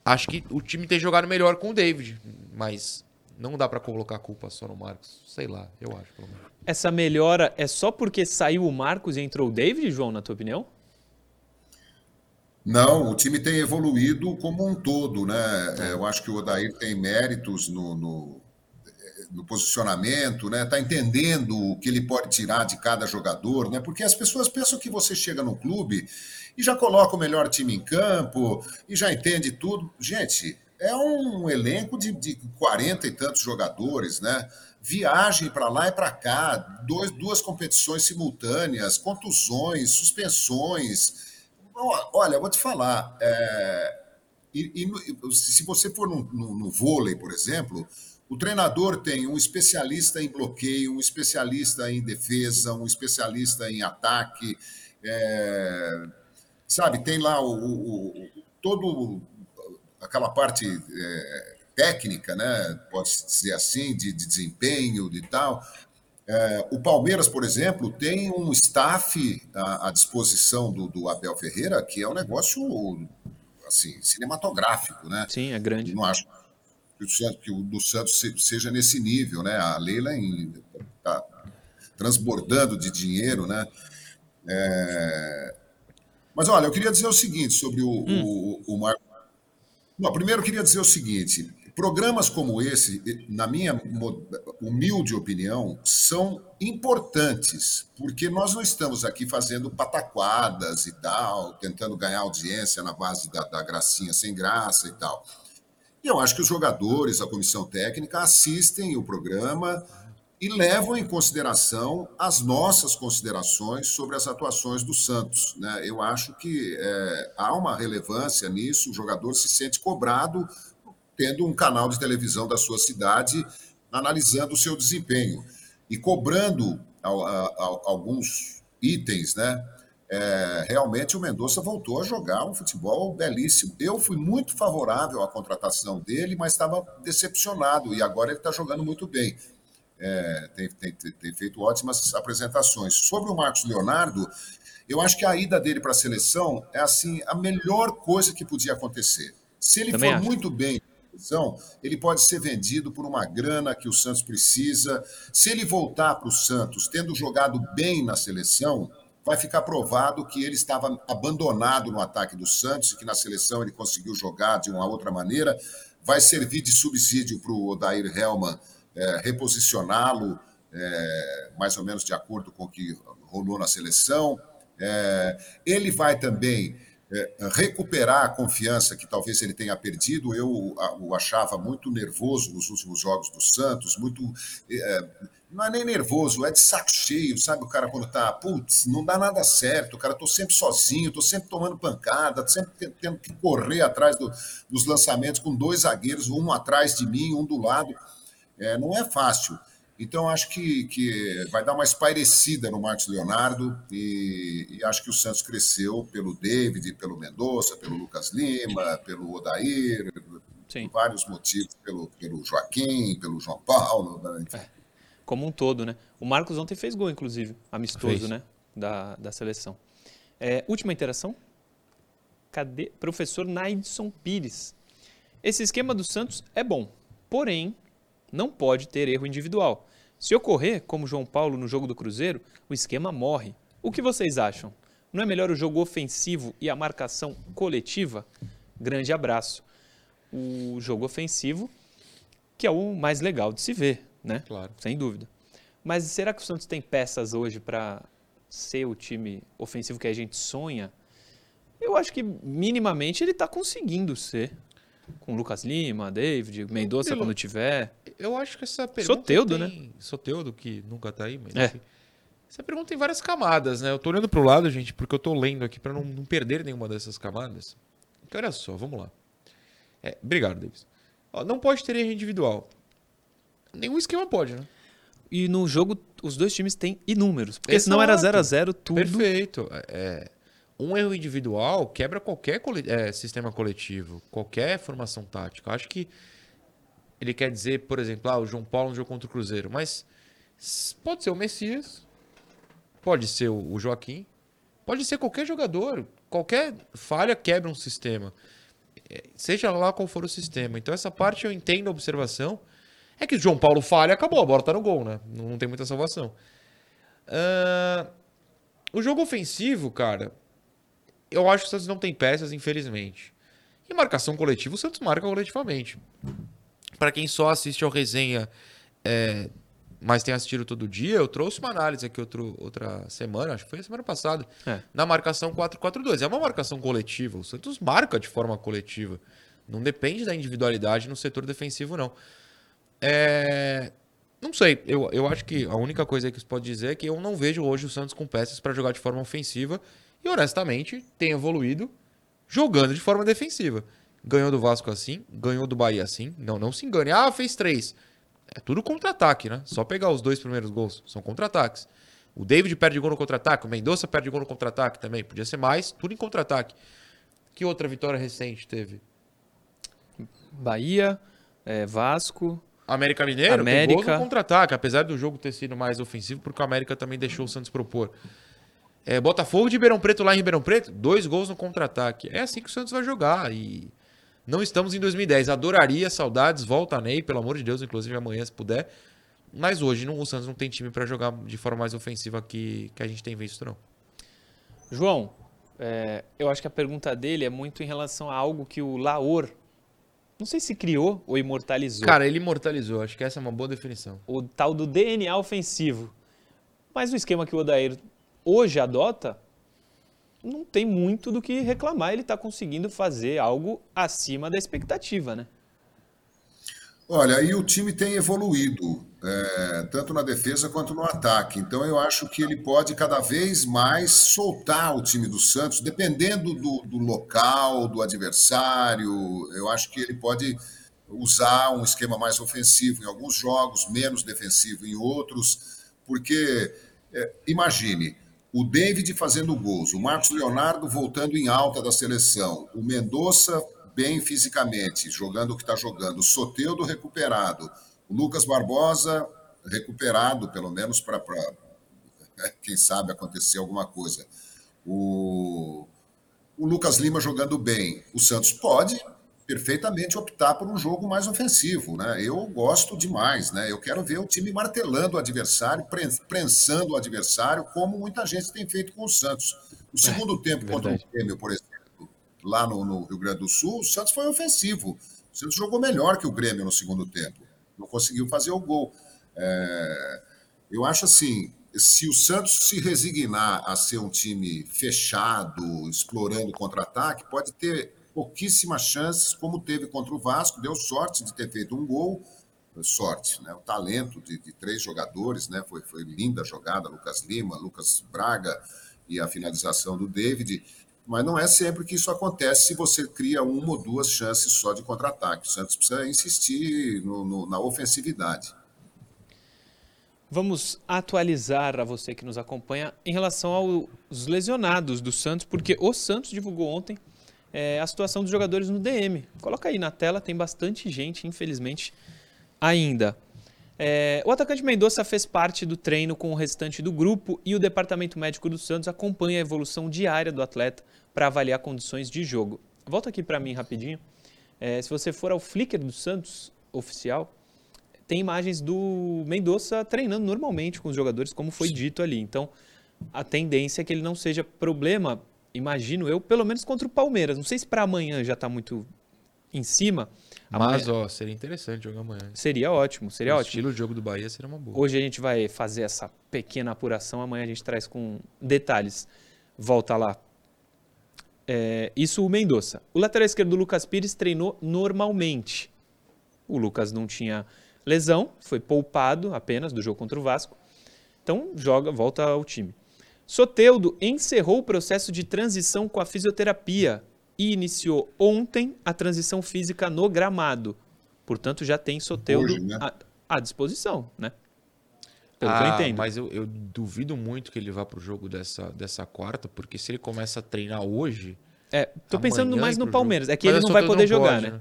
D: Acho que o time tem jogado melhor com o David, mas não dá para colocar a culpa só no Marcos. Sei lá, eu acho, pelo menos.
B: Essa melhora é só porque saiu o Marcos e entrou o David, João, na tua opinião?
C: Não, o time tem evoluído como um todo, né? É, eu acho que o Odair tem méritos no, no, no posicionamento, né? Está entendendo o que ele pode tirar de cada jogador, né? Porque as pessoas pensam que você chega no clube e já coloca o melhor time em campo e já entende tudo. Gente, é um elenco de, de 40 e tantos jogadores, né? Viagem para lá e para cá, dois, duas competições simultâneas, contusões, suspensões Olha, vou te falar. É, e, e, se você for no, no, no, vôlei, por exemplo, o treinador tem um especialista em bloqueio, um especialista em defesa, um especialista em ataque. É, sabe, tem lá o, o, todo aquela parte é, técnica, né? Pode dizer assim, de, de desempenho, de tal. É, o Palmeiras, por exemplo, tem um staff à, à disposição do, do, Abel Ferreira que é um negócio assim cinematográfico, né?
B: Sim, é grande.
C: Não acho que o, Santos, que o do Santos seja nesse nível, né? A Leila está transbordando de dinheiro, né? É, Mas olha, eu queria dizer o seguinte sobre o, hum. o, o Marco. Não, primeiro eu queria dizer o seguinte: programas como esse, na minha humilde opinião, são importantes, porque nós não estamos aqui fazendo pataquadas e tal, tentando ganhar audiência na base da, da gracinha sem graça e tal. E eu acho que os jogadores, a comissão técnica, assistem o programa e levam em consideração as nossas considerações sobre as atuações do Santos. Né? Eu acho que é, há uma relevância nisso, o jogador se sente cobrado tendo um canal de televisão da sua cidade analisando o seu desempenho e cobrando alguns itens, né? É, realmente o Mendonça voltou a jogar um futebol belíssimo. Eu fui muito favorável à contratação dele, mas estava decepcionado e agora ele está jogando muito bem é, tem, tem, tem, feito ótimas apresentações. Sobre o Marcos Leonardo, eu acho que a ida dele para a seleção é assim a melhor coisa que podia acontecer. Se ele Também for acho. muito bem ele pode ser vendido por uma grana que o Santos precisa. Se ele voltar para o Santos tendo jogado bem na seleção, vai ficar provado que ele estava abandonado no ataque do Santos e que na seleção ele conseguiu jogar de uma outra maneira. Vai servir de subsídio para o Odair Helman é, reposicioná-lo é, mais ou menos de acordo com o que rolou na seleção. É, ele vai também é, recuperar a confiança que talvez ele tenha perdido. Eu o achava muito nervoso nos últimos jogos do Santos, muito. É, não é nem nervoso, é de saco cheio, sabe? O cara quando tá, putz, não dá nada certo, o cara, tô sempre sozinho, tô sempre tomando pancada, sempre tendo que correr atrás do, dos lançamentos com dois zagueiros, um atrás de mim, um do lado. É, não é fácil. Então, acho que, que vai dar uma espairecida no Marcos Leonardo e, e, acho que o Santos cresceu pelo David, pelo Mendonça, pelo Lucas Lima, pelo Odair, Sim. por vários motivos, pelo, pelo Joaquim, pelo João Paulo. Né?
B: É, como um todo, né? O Marcos ontem fez gol, inclusive, amistoso, fez. né? Da, da seleção. É, última interação. Cadê? Professor Naidson Pires. Esse esquema do Santos é bom, porém não pode ter erro individual. Se ocorrer, como João Paulo no jogo do Cruzeiro, o esquema morre. O que vocês acham? Não é melhor o jogo ofensivo e a marcação coletiva? Grande abraço. O jogo ofensivo, que é o mais legal de se ver, né?
D: Claro.
B: Sem dúvida. Mas será que o Santos tem peças hoje para ser o time ofensivo que a gente sonha? Eu acho que minimamente ele está conseguindo ser com Lucas Lima, David, Mendonça quando tiver.
D: Eu acho que essa pergunta.
B: Soteudo,
D: tem...
B: né?
D: Soteudo, que nunca tá aí, mas.
B: É.
D: Essa pergunta tem várias camadas, né? Eu tô olhando pro lado, gente, porque eu tô lendo aqui para não, não, perder nenhuma dessas camadas. Então, olha só, vamos lá. É, obrigado, Davis. Ó, não pode ter erro individual. Nenhum esquema pode, né?
B: E no jogo, os dois times têm inúmeros. Porque Exato. senão era 0 a 0 tudo.
D: Perfeito. É, um erro individual quebra qualquer é, sistema coletivo, qualquer formação tática. Acho que ele quer dizer, por exemplo, ah, o João Paulo no jogo contra o Cruzeiro, mas pode ser o Messias, pode ser o Joaquim, pode ser qualquer jogador. Qualquer falha quebra um sistema. É, seja lá qual for o sistema. Então, essa parte eu entendo a observação. É que o João Paulo falha, acabou, a bola tá no gol, né? Não tem muita salvação. Uh, o jogo ofensivo, cara, eu acho que o Santos não tem peças, infelizmente. E marcação coletiva, o Santos marca coletivamente. Para quem só assiste ao resenha, é, mas tem assistido todo dia, eu trouxe uma análise aqui outro, outra semana, acho que foi a semana passada, é. na marcação 4-4-2. É uma marcação coletiva. O Santos marca de forma coletiva. Não depende da individualidade no setor defensivo, não. É... Não sei, eu, eu acho que a única coisa que se pode dizer é que eu não vejo hoje o Santos com peças para jogar de forma ofensiva e honestamente tem evoluído jogando de forma defensiva. Ganhou do Vasco assim, ganhou do Bahia assim. Não, não se engane. Ah, fez três. É tudo contra-ataque, né? Só pegar os dois primeiros gols. São contra-ataques. O David perde gol no contra-ataque, o Mendonça perde gol no contra-ataque também. Podia ser mais, tudo em contra-ataque. Que outra vitória recente teve?
B: Bahia, é, Vasco.
D: América Mineiro,
B: América.
D: gol no contra-ataque, apesar do jogo ter sido mais ofensivo, porque o América também deixou o Santos propor. É, Botafogo de Ribeirão Preto lá em Ribeirão Preto, dois gols no contra-ataque. É assim que o Santos vai jogar. E não estamos em 2010. Adoraria, saudades, volta Ney, pelo amor de Deus, inclusive amanhã se puder. Mas hoje não, o Santos não tem time para jogar de forma mais ofensiva que, que a gente tem visto, não.
B: João, É, eu acho que a pergunta dele é muito em relação a algo que o Laor, não sei se criou ou imortalizou.
D: Cara, ele imortalizou, acho que essa é uma boa definição.
B: O tal do DNA ofensivo. Mas o esquema que o Odair hoje adota, não tem muito do que reclamar. Ele está conseguindo fazer algo acima da expectativa, né?
C: Olha, aí o time tem evoluído, é, tanto na defesa quanto no ataque. Então eu acho que ele pode cada vez mais soltar o time do Santos, dependendo do, do local, do adversário. Eu acho que ele pode usar um esquema mais ofensivo em alguns jogos, menos defensivo em outros, porque é, imagine o David fazendo gols, o Marcos Leonardo voltando em alta da seleção, o Mendonça bem fisicamente, jogando o que está jogando, o Soteudo recuperado, o Lucas Barbosa recuperado, pelo menos para, é, quem sabe, acontecer alguma coisa. O, o Lucas Lima jogando bem. O Santos pode perfeitamente optar por um jogo mais ofensivo, né? Eu gosto demais, né? Eu quero ver o time martelando o adversário, prensando o adversário, como muita gente tem feito com o Santos. O é, segundo é, tempo verdade. contra o Grêmio, por exemplo, lá no, no, Rio Grande do Sul, o Santos foi ofensivo. O Santos jogou melhor que o Grêmio no segundo tempo. Não conseguiu fazer o gol. É, eu acho assim, se o Santos se resignar a ser um time fechado, explorando contra-ataque, pode ter pouquíssimas chances, como teve contra o Vasco. Deu sorte de ter feito um gol. Sorte, né? O talento de, de três jogadores, né? Foi, foi linda a jogada, Lucas Lima, Lucas Braga e a finalização do David. Mas não é sempre que isso acontece se você cria uma ou duas chances só de contra-ataque. O Santos precisa insistir no, no, na ofensividade.
B: Vamos atualizar a você que nos acompanha em relação aos lesionados do Santos, porque o Santos divulgou ontem é, a situação dos jogadores no DM. Coloca aí na tela, tem bastante gente, infelizmente, ainda. É, o atacante Mendonça fez parte do treino com o restante do grupo e o departamento médico do Santos acompanha a evolução diária do atleta para avaliar condições de jogo. Volta aqui para mim rapidinho. É, se você for ao Flickr do Santos oficial, tem imagens do Mendonça treinando normalmente com os jogadores, como foi dito ali. Então, a tendência é que ele não seja problema, imagino eu, pelo menos contra o Palmeiras. Não sei se para amanhã já está muito em cima.
D: Mas, ó, seria interessante jogar amanhã.
B: Seria ótimo, seria
D: o
B: ótimo. O
D: estilo de jogo do Bahia seria uma boa.
B: Hoje a gente vai fazer essa pequena apuração, amanhã a gente traz com detalhes. Volta lá é, isso o Mendonça. O lateral esquerdo, Lucas Pires, treinou normalmente. O Lucas não tinha lesão, foi poupado apenas do jogo contra o Vasco. Então joga, volta ao time. Soteudo encerrou o processo de transição com a fisioterapia e iniciou ontem a transição física no gramado. Portanto, já tem Soteudo Hoje, né? à, à disposição, né?
D: Pelo ah, que eu ah, entendo. Mas eu, eu, duvido muito que ele vá pro jogo dessa, dessa quarta, porque se ele começa a treinar hoje.
B: É, tô pensando mais no Palmeiras. Jogo. É que mas ele não vai poder não jogar, pode, né? né?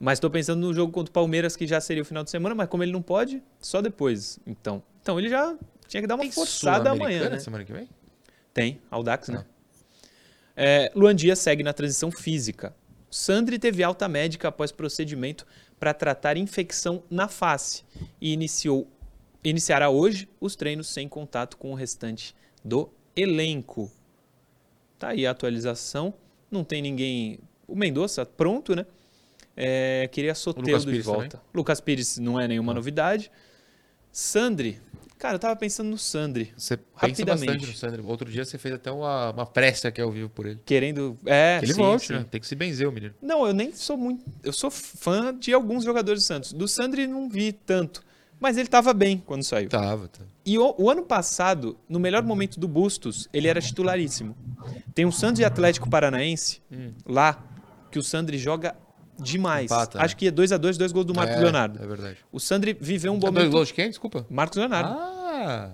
B: Mas tô pensando no jogo contra o Palmeiras, que já seria o final de semana, mas como ele não pode, só depois. Então, então ele já tinha que dar uma Tem forçada amanhã, né?
D: semana que vem?
B: Tem, Audax, né? ah. né? É, Luan Dias segue na transição física. Sandri teve alta médica após procedimento para tratar infecção na face e iniciou iniciará hoje os treinos sem contato com o restante do elenco. Tá aí a atualização. Não tem ninguém. O Mendonça, pronto, né? É, queria Soteldo de volta. Também? Lucas Pires não é nenhuma novidade. Sandri. Cara, eu tava pensando no Sandri.
D: Você pensa bastante no Sandri. Outro dia você fez até uma, uma prece aqui ao vivo por ele.
B: Querendo. É,
D: que ele sim, volte, sim. né? Tem que se benzer o menino.
B: Não, eu nem sou muito. Eu sou fã de alguns jogadores do Santos. Do Sandri não vi tanto. Mas ele estava bem quando saiu.
D: Tava, tá.
B: E o, o, ano passado, no melhor momento do Bustos, ele era titularíssimo. Tem um Santos e Atlético Paranaense hum. lá, que o Sandri joga demais. Empata, né? Acho que é 2 a 2 dois gols do Marcos é, Leonardo.
D: É verdade.
B: O Sandri viveu um bom
D: é momento. Dois gols de quem? Desculpa.
B: Marcos Leonardo.
D: Ah!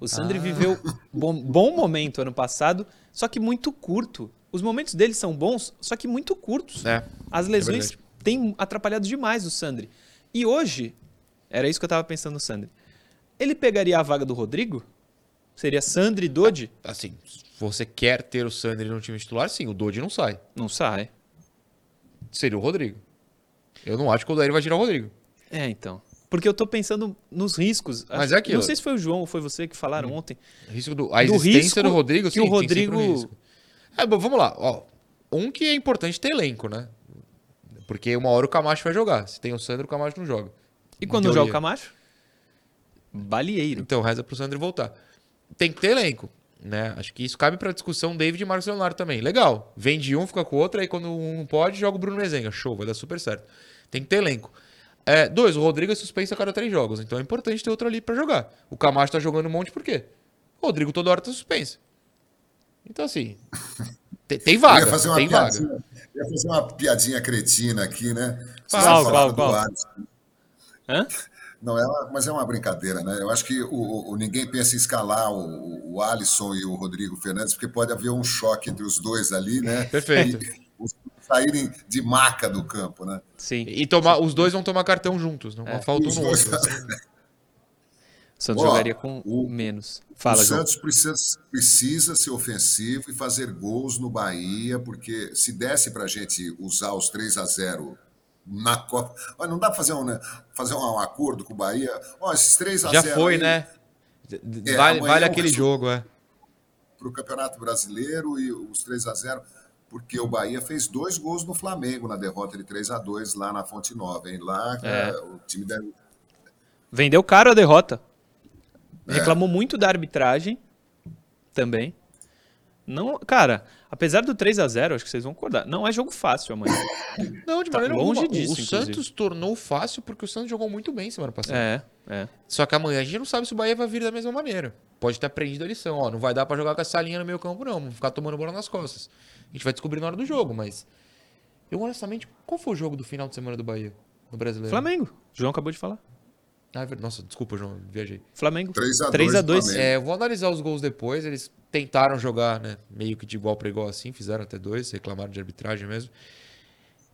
B: O Sandri ah. viveu bom, bom momento ano passado, só que muito curto. Os momentos dele são bons, só que muito curtos.
D: É,
B: As lesões é têm atrapalhado demais o Sandri. E hoje, era isso que eu tava pensando no Sandri. Ele pegaria a vaga do Rodrigo? Seria Sandri e Dodi?
D: Assim, se você quer ter o Sandri no time titular, sim, o Dodi não sai.
B: Não sai.
D: Seria o Rodrigo. Eu não acho que o Odair vai tirar o Rodrigo.
B: É, então. Porque eu tô pensando nos riscos.
D: Mas é aquilo.
B: Não sei se foi o João ou foi você que falaram hum. ontem.
D: Risco do, a do existência risco do Rodrigo,
B: que sim, o Rodrigo
D: É, bom, vamos lá. Ó, um que é importante ter elenco, né? Porque uma hora o Camacho vai jogar. Se tem o Sandro, o Camacho não joga.
B: E quando não joga o Camacho? Balieiro.
D: Então reza pro Sandro voltar. Tem que ter elenco. Né? Acho que isso cabe para discussão David e Marcos Leonardo também. Legal. Vende um, fica com o outro, aí quando um não pode, joga o Bruno Mezenga. Show, vai dar super certo. Tem que ter elenco. É, dois, o Rodrigo é suspenso a cada três jogos, então é importante ter outro ali para jogar. O Camacho tá jogando um monte por quê? O Rodrigo toda hora tá suspenso. Então, assim, tem, tem vaga. Eu ia fazer uma tem
C: piadinha, vaga. ia fazer uma piadinha cretina aqui, né?
B: Qual, qual, qual?
C: Hã? Não, é uma, mas é uma brincadeira, né? Eu acho que o, o ninguém pensa em escalar o, o Alisson e o Rodrigo Fernandes, porque pode haver um choque entre os dois ali, né?
D: Perfeito. E,
C: saírem de maca do campo, né?
D: Sim. E tomar, os dois vão tomar cartão juntos, não é. falta um no outro.
B: O Santos Ó, jogaria com o, menos. Fala,
C: o Santos precisa, precisa ser ofensivo e fazer gols no Bahia, porque se desse para a gente usar os 3 a 0 na Copa. Olha, não dá para fazer um, né, fazer um acordo com o Bahia. Ó, esses 3 a
D: Já 0 foi, aí, né? É, vale, vale aquele jogo, é.
C: Para o Campeonato Brasileiro e os 3 a 0 porque o Bahia fez dois gols no Flamengo na derrota de 3 a 2 lá na Fonte Nova. Hein? Lá é. É, o time deve...
B: Vendeu caro a derrota. É. Reclamou muito da arbitragem também. Não, cara, apesar do 3 a 0 acho que vocês vão acordar. Não é jogo fácil amanhã.
D: Não, de tá maneira longe alguma. disso. O inclusive. Santos tornou fácil porque o Santos jogou muito bem semana passada.
B: É, é.
D: Só que amanhã a gente não sabe se o Bahia vai vir da mesma maneira. Pode ter aprendido a lição, ó, não vai dar para jogar com essa linha no meio campo não, vamos ficar tomando bola nas costas. A gente vai descobrir na hora do jogo, mas eu honestamente, qual foi o jogo do final de semana do Bahia no Brasileiro?
B: Flamengo. O João acabou de falar.
D: Ah, é nossa, desculpa, João, viajei.
B: Flamengo.
C: 3 a 2.
D: É, eu vou analisar os gols depois. Eles tentaram jogar, né, meio que de igual para igual assim, fizeram até dois, reclamaram de arbitragem mesmo.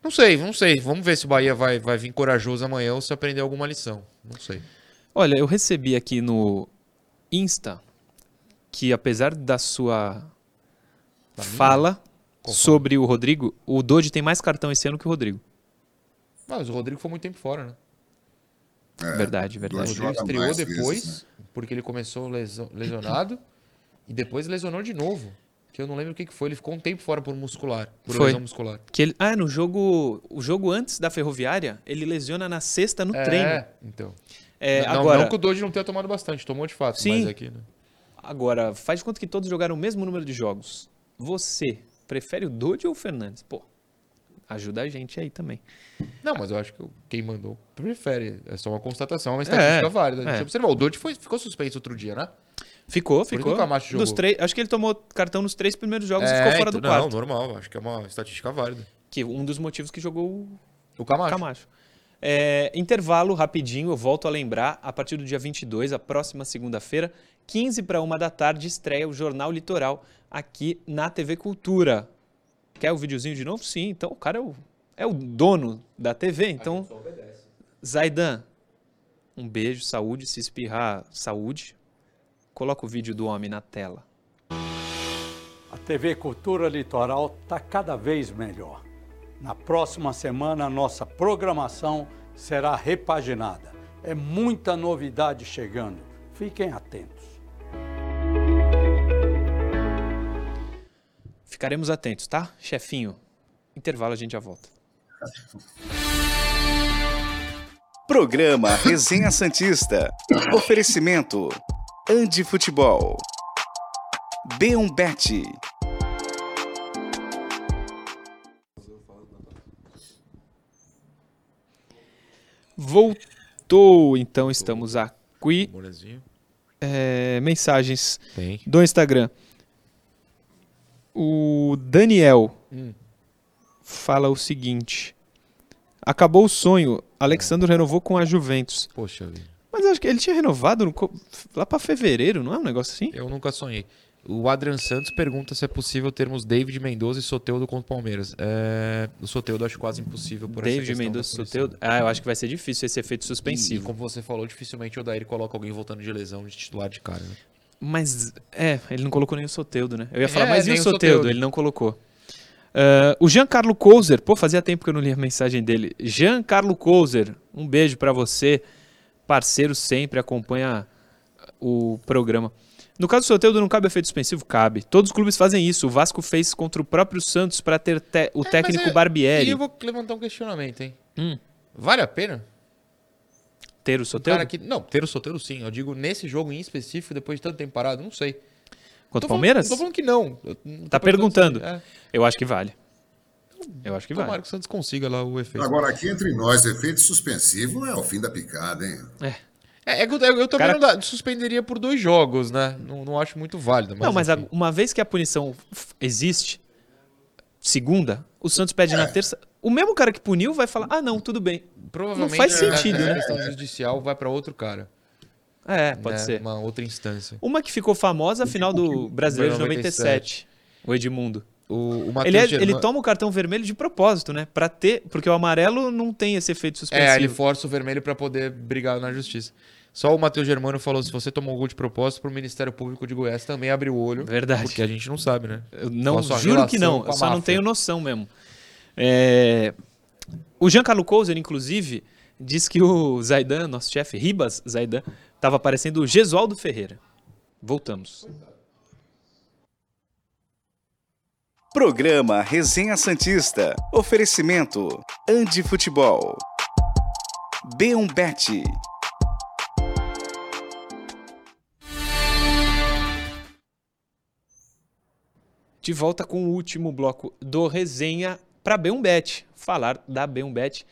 D: Não sei, não sei. Vamos ver se o Bahia vai, vai vir corajoso amanhã ou se aprender alguma lição. Não sei.
B: Olha, eu recebi aqui no Insta que apesar da sua da fala sobre o Rodrigo, o Dodge tem mais cartão esse ano que o Rodrigo.
D: Mas o Rodrigo foi muito tempo fora, né?
B: É, verdade, verdade.
D: O Rodrigo estreou depois, vezes, né? porque ele começou lesionado e depois lesionou de novo. Que eu não lembro o que, que foi. Ele ficou um tempo fora por muscular, por foi. lesão muscular.
B: Que ele, ah, no jogo, o jogo antes da Ferroviária, ele lesiona na sexta no
D: é,
B: treino.
D: então.
B: É,
D: não,
B: agora,
D: não que o Dodge não tenha tomado bastante, tomou de fato,
B: sim,
D: mas aqui, né?
B: Agora, faz de conta que todos jogaram o mesmo número de jogos. Você prefere o Dodge ou o Fernandes? Pô, ajuda a gente aí também.
D: Não, mas eu acho que quem mandou prefere. É só uma constatação, é uma estatística é, válida. A gente é. observou. O Dodge foi, ficou suspenso outro dia, né?
B: Ficou, ficou. Dos três, acho que ele tomou cartão nos três primeiros jogos é, e ficou fora do
D: então,
B: quarto.
D: Não, normal. Acho que é uma estatística válida.
B: Que um dos motivos que jogou
D: o, Camacho.
B: Camacho. É, intervalo rapidinho, eu volto a lembrar, a partir do dia 22, a próxima segunda-feira, 15 para uma da tarde, estreia o Jornal Litoral aqui na TV Cultura. Quer o videozinho de novo? Sim, então o cara é o, é o dono da TV, então... Zaidan, um beijo, saúde, se espirrar, saúde. Coloca o vídeo do homem na tela.
E: A TV Cultura Litoral está cada vez melhor. Na próxima semana, a nossa programação será repaginada. É muita novidade chegando. Fiquem atentos.
B: Ficaremos atentos, tá? Chefinho, intervalo a gente já volta.
A: Programa Resenha Santista. Oferecimento. Andi Futebol. B1 Bet.
B: Voltou, então estamos aqui. É, mensagens
D: Tem.
B: do Instagram. O Daniel hum. fala o seguinte: Acabou o sonho. Alexandre é. renovou com a Juventus.
D: Poxa vida.
B: Mas acho que ele tinha renovado no, lá para fevereiro, não é um negócio assim?
D: Eu nunca sonhei. O Adrian Santos pergunta se é possível termos David Mendoza e Soteudo contra o Palmeiras. É... O Soteudo acho quase impossível por
B: David Mendoza e Soteudo? Ah, eu acho que vai ser difícil esse efeito suspensivo.
D: E, como você falou, dificilmente o Daír coloca alguém voltando de lesão de titular de cara. Né?
B: Mas, é, ele não colocou nem o Soteudo, né? Eu ia falar, é, mas e o Soteudo? Soteudo? Ele não colocou. Uh, o Giancarlo Couser, pô, fazia tempo que eu não li a mensagem dele. Giancarlo Couser, um beijo para você, parceiro sempre, acompanha o programa. No caso do Soteldo, não cabe efeito suspensivo? Cabe. Todos os clubes fazem isso. O Vasco fez contra o próprio Santos para ter te o
D: É,
B: técnico
D: mas é-
B: Barbieri.
D: E eu vou levantar um questionamento, hein?
B: Hum.
D: Vale a pena?
B: Ter o Soteldo?
D: cara que... Não, ter o solteiro sim. Eu digo nesse jogo em específico, depois de tanto tempo parado, não sei.
B: Contra o
D: Tô falando-
B: Palmeiras?
D: Não tô falando que não. Eu não
B: Tá perguntando.
D: É.
B: Eu acho que vale. Eu acho que
D: Tomara
B: vale.
D: que o Santos consiga lá o efeito.
C: Agora, aqui entre nós, efeito suspensivo é o fim da picada, hein?
B: É.
D: É, é que eu, eu também
B: Cara-
D: não suspenderia por dois jogos, né? Não, não acho muito válido. Mas
B: não, mas a- uma vez que a punição existe, segunda, o Santos pede
D: É.
B: na terça. O mesmo cara que puniu vai falar: ah, não, tudo bem.
D: provavelmente
B: não faz
D: a-
B: sentido,
D: a,
B: né?
D: questão judicial vai pra outro cara.
B: É, pode
D: né?
B: ser.
D: Uma outra instância.
B: Uma que ficou famosa, a final do Brasileiro de 97. O Edmundo.
D: O, o
B: Ele, é-
D: Germano-
B: ele toma o cartão vermelho de propósito, né? Pra ter. Porque o amarelo não tem esse efeito suspensivo.
D: É, ele força o vermelho pra poder brigar na justiça. Só o Matheus Germano falou: se você tomou um gol de propósito, pro Ministério Público de Goiás também abre o olho.
B: Verdade.
D: Porque a gente não sabe, né?
B: Eu não, juro que não. Eu só não
D: máfia?
B: tenho noção mesmo. É, O Giancarlo Couser, inclusive, diz que o Zaidan, nosso chefe, Ribas Zaidan, estava parecendo o Gesualdo Ferreira. Voltamos.
A: Programa Resenha Santista. Oferecimento: Andi Futebol. B1Bet.
B: De volta com o último bloco do Resenha para B1Bet. Falar da B1Bet,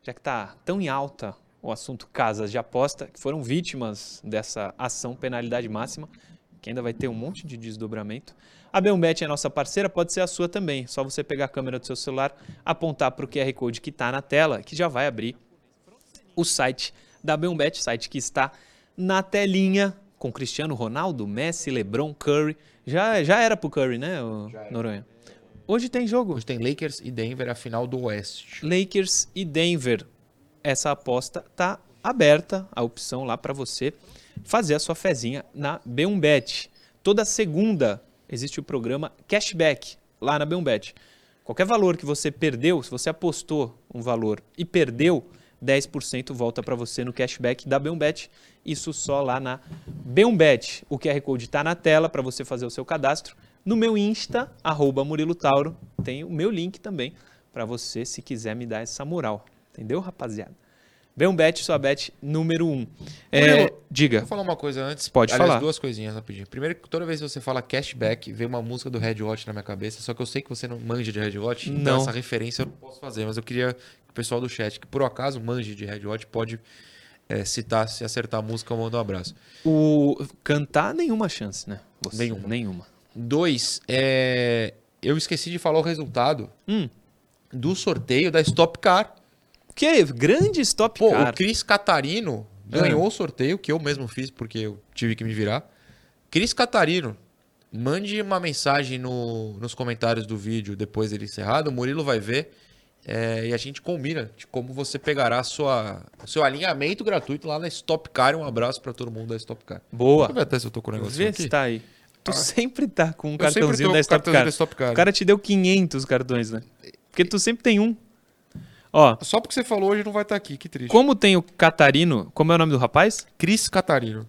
B: já que está tão em alta o assunto casas de aposta, que foram vítimas dessa ação penalidade máxima, que ainda vai ter um monte de desdobramento. A B1Bet é nossa parceira, pode ser a sua também. Só você pegar a câmera do seu celular, apontar para o QR Code que está na tela, que já vai abrir o site da B1Bet, site que está na telinha com Cristiano Ronaldo, Messi, LeBron, Curry. Já, já era pro Curry, né, o Noronha? Hoje tem jogo.
D: Hoje tem Lakers e Denver, a final do Oeste.
B: Lakers e Denver. Essa aposta tá aberta, a opção lá para você fazer a sua fezinha na B1Bet. Toda segunda existe o programa Cashback lá na B1Bet. Qualquer valor que você perdeu, se você apostou um valor e perdeu, 10% volta para você no cashback da B1Bet. Isso só lá na B1Bet. O QR Code está na tela para você fazer o seu cadastro. No meu Insta, arroba Murilo Tauro, tem o meu link também para você se quiser me dar essa moral. Entendeu, rapaziada? B1Bet, sua bet número 1. Um. É, diga.
D: Vou falar uma coisa antes.
B: Pode
D: Aliás,
B: falar.
D: duas coisinhas rapidinho. Primeiro, que toda vez que você fala cashback, vem uma música do Red Hot na minha cabeça. Só que eu sei que você não manja de Red Hot, então
B: Não.
D: essa referência eu não posso fazer. Mas eu queria que o pessoal do chat, que por acaso manje de Red Hot, pode é, citar, se acertar a música, eu mando um abraço.
B: O cantar, nenhuma chance, né? Você,
D: Nenhuma.
B: Nenhuma.
D: Dois, é, eu esqueci de falar o resultado
B: Hum.
D: do sorteio da Stop Car.
B: Que grande stop
D: Pô,
B: car.
D: o Cris Catarino
B: É.
D: ganhou o sorteio, que eu mesmo fiz, porque eu tive que me virar. Cris Catarino, mande uma mensagem no- nos comentários do vídeo depois dele encerrado. O Murilo vai ver. É, e a gente combina de como você pegará sua, seu alinhamento gratuito lá na Stop Car. Um abraço pra todo mundo da Stop Car.
B: Boa.
D: Deixa eu ver até se eu tô com o negócio
B: Vê
D: aqui.
B: se tá aí. Tu sempre tá com um
D: Eu
B: cartãozinho da Stop
D: cartãozinho
B: Car.
D: da Stop Car.
B: O cara te deu 500 cartões, né? Porque tu sempre tem um. Ó,
D: Só porque você falou hoje não vai estar aqui, que triste.
B: como tem o Catarino, como é o nome do rapaz?
D: Cris Catarino.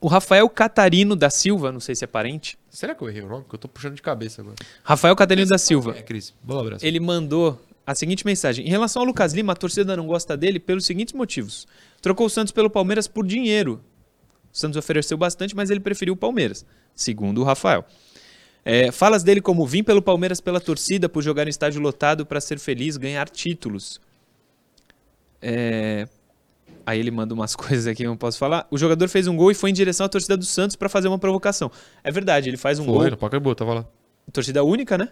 B: O Rafael Catarino da Silva, não sei se é parente.
D: Será que eu errei o nome? Porque eu tô puxando de cabeça agora.
B: Rafael Catarino da Silva.
D: É, Cris. Bom abraço.
B: Ele mandou a seguinte mensagem: Em relação ao Lucas Lima, a torcida não gosta dele pelos seguintes motivos. Trocou o Santos pelo Palmeiras por dinheiro. O Santos ofereceu bastante, mas ele preferiu o Palmeiras, segundo o Rafael. É, falas dele como vim pelo Palmeiras pela torcida, por jogar em estádio lotado para ser feliz, ganhar títulos. É, Aí ele manda umas coisas aqui que eu não posso falar. O jogador fez um gol e foi em direção à torcida do Santos para fazer uma provocação. É verdade, ele faz um
D: Foi,
B: gol.
D: no Pacaembu, tava lá.
B: Torcida única, né?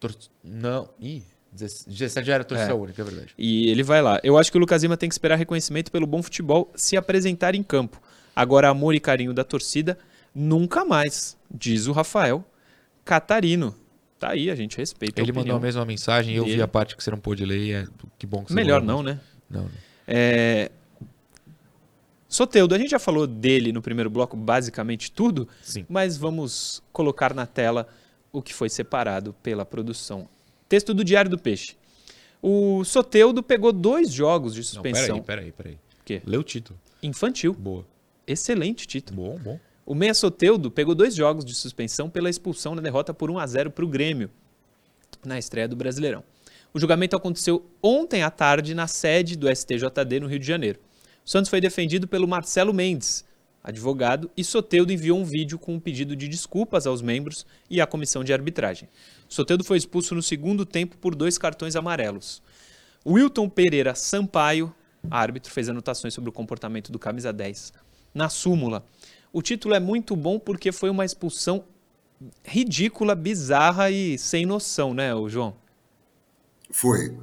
D: Tor- Não. Ih, 17 já era torcida
B: É.
D: única, é verdade.
B: E ele vai lá. Eu acho que o Lucas Lima tem que esperar reconhecimento pelo bom futebol se apresentar em campo. Agora, amor e carinho da torcida, nunca mais, diz o Rafael Catarino. Tá aí, a gente respeita
D: Ele
B: a
D: mandou a mesma mensagem, eu vi
B: dele.
D: a parte que você não pôde ler e é que bom que você
B: Melhor não, né?
D: Não, não.
B: É... Soteudo, a gente já falou dele no primeiro bloco basicamente tudo,
D: Sim.
B: mas vamos colocar na tela o que foi separado pela produção. Texto do Diário do Peixe. O Soteudo pegou dois jogos de
D: Não,
B: suspensão
D: peraí, peraí, peraí.
B: Quê?
D: Lê o título.
B: infantil.
D: Boa.
B: Excelente título.
D: Bom, bom.
B: O Meia Soteudo pegou dois jogos de suspensão pela expulsão na derrota por 1 a 0 para o Grêmio, na estreia do Brasileirão. O julgamento aconteceu ontem à tarde na sede do STJD no Rio de Janeiro. O Santos foi defendido pelo Marcelo Mendes, advogado, e Soteudo enviou um vídeo com um pedido de desculpas aos membros e à comissão de arbitragem. Soteudo foi expulso no segundo tempo por dois cartões amarelos. Wilton Pereira Sampaio, árbitro, fez anotações sobre o comportamento do camisa 10 na súmula. O título é muito bom porque foi uma expulsão ridícula, bizarra e sem noção, né, o João?
C: Foi.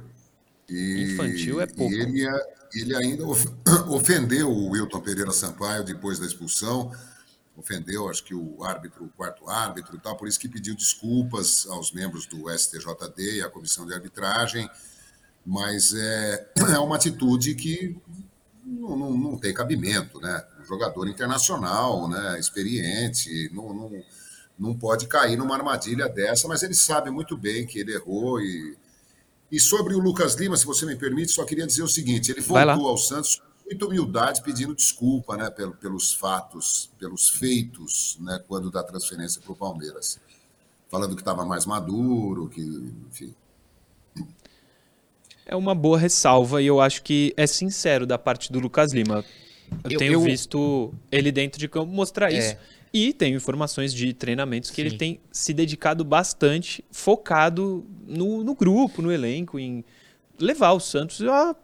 C: E,
B: Infantil é pouco.
C: Ele, ele ainda ofendeu o Wilton Pereira Sampaio depois da expulsão. Ofendeu, acho que o árbitro, o quarto árbitro e tal, por isso que pediu desculpas aos membros do STJD e à comissão de arbitragem. Mas é, é uma atitude que não, não, não tem cabimento, né? Um jogador internacional, né? experiente, não, não, não pode cair numa armadilha dessa, mas ele sabe muito bem que ele errou. E, e sobre o Lucas Lima, se você me permite, só queria dizer o seguinte: ele voltou ao Santos muita humildade, pedindo desculpa né, pelos fatos, pelos feitos, né, quando da transferência para o Palmeiras. Falando que estava mais maduro, que, enfim
B: é uma boa ressalva e eu acho que é sincero da parte do Lucas Lima. Eu, eu tenho eu... visto ele dentro de campo mostrar é. isso. E tenho informações de treinamentos que Sim. ele tem se dedicado bastante, focado no, no grupo, no elenco, em levar o Santos a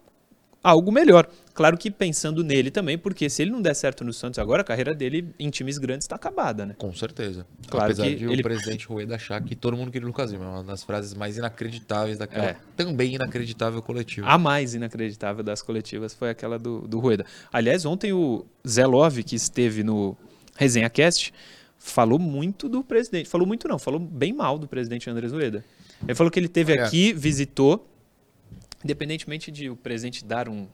B: algo melhor. Claro que pensando nele também, porque se ele não der certo no Santos agora, a carreira dele em times grandes está acabada, né?
D: Com certeza.
B: Claro
D: Apesar
B: que
D: de
B: ele...
D: o presidente Rueda achar que todo mundo queria o Lucas Lima, é uma das frases mais inacreditáveis daquela é. também inacreditável coletiva.
B: A mais inacreditável das coletivas foi aquela do, do Rueda. Aliás, ontem o Zé Love, que esteve no Resenha Cast, falou muito do presidente. Falou muito não, falou bem mal do presidente Andrés Rueda. Ele falou que ele teve aqui, visitou, independentemente de o presidente dar um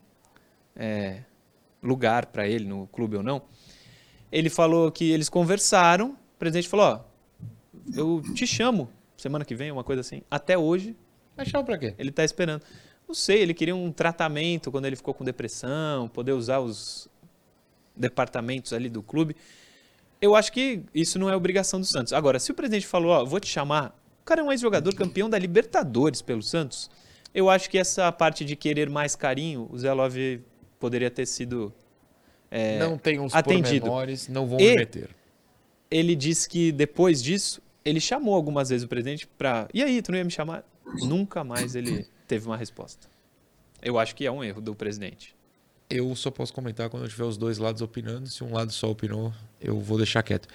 B: é, lugar para ele no clube ou não, ele falou que eles conversaram, o presidente falou, ó, eu te chamo semana que vem, uma coisa assim. Até hoje.
D: Mas chama pra quê?
B: Ele tá esperando. Não sei, ele queria um tratamento quando ele ficou com depressão, poder usar os departamentos ali do clube. Eu acho que isso não é obrigação do Santos. Agora, se o presidente falou, ó, vou te chamar, o cara é um ex-jogador campeão da Libertadores pelo Santos, eu acho que essa parte de querer mais carinho, o Zé Love poderia ter sido é,
D: não tem uns
B: atendido.
D: pormenores, não vão e meter.
B: Ele disse que depois disso, ele chamou algumas vezes o presidente para. E aí, tu não ia me chamar? Nunca mais ele teve uma resposta. Eu acho que é um erro do presidente.
D: Eu só posso comentar quando eu tiver os dois lados opinando. Se um lado só opinou, eu vou deixar quieto.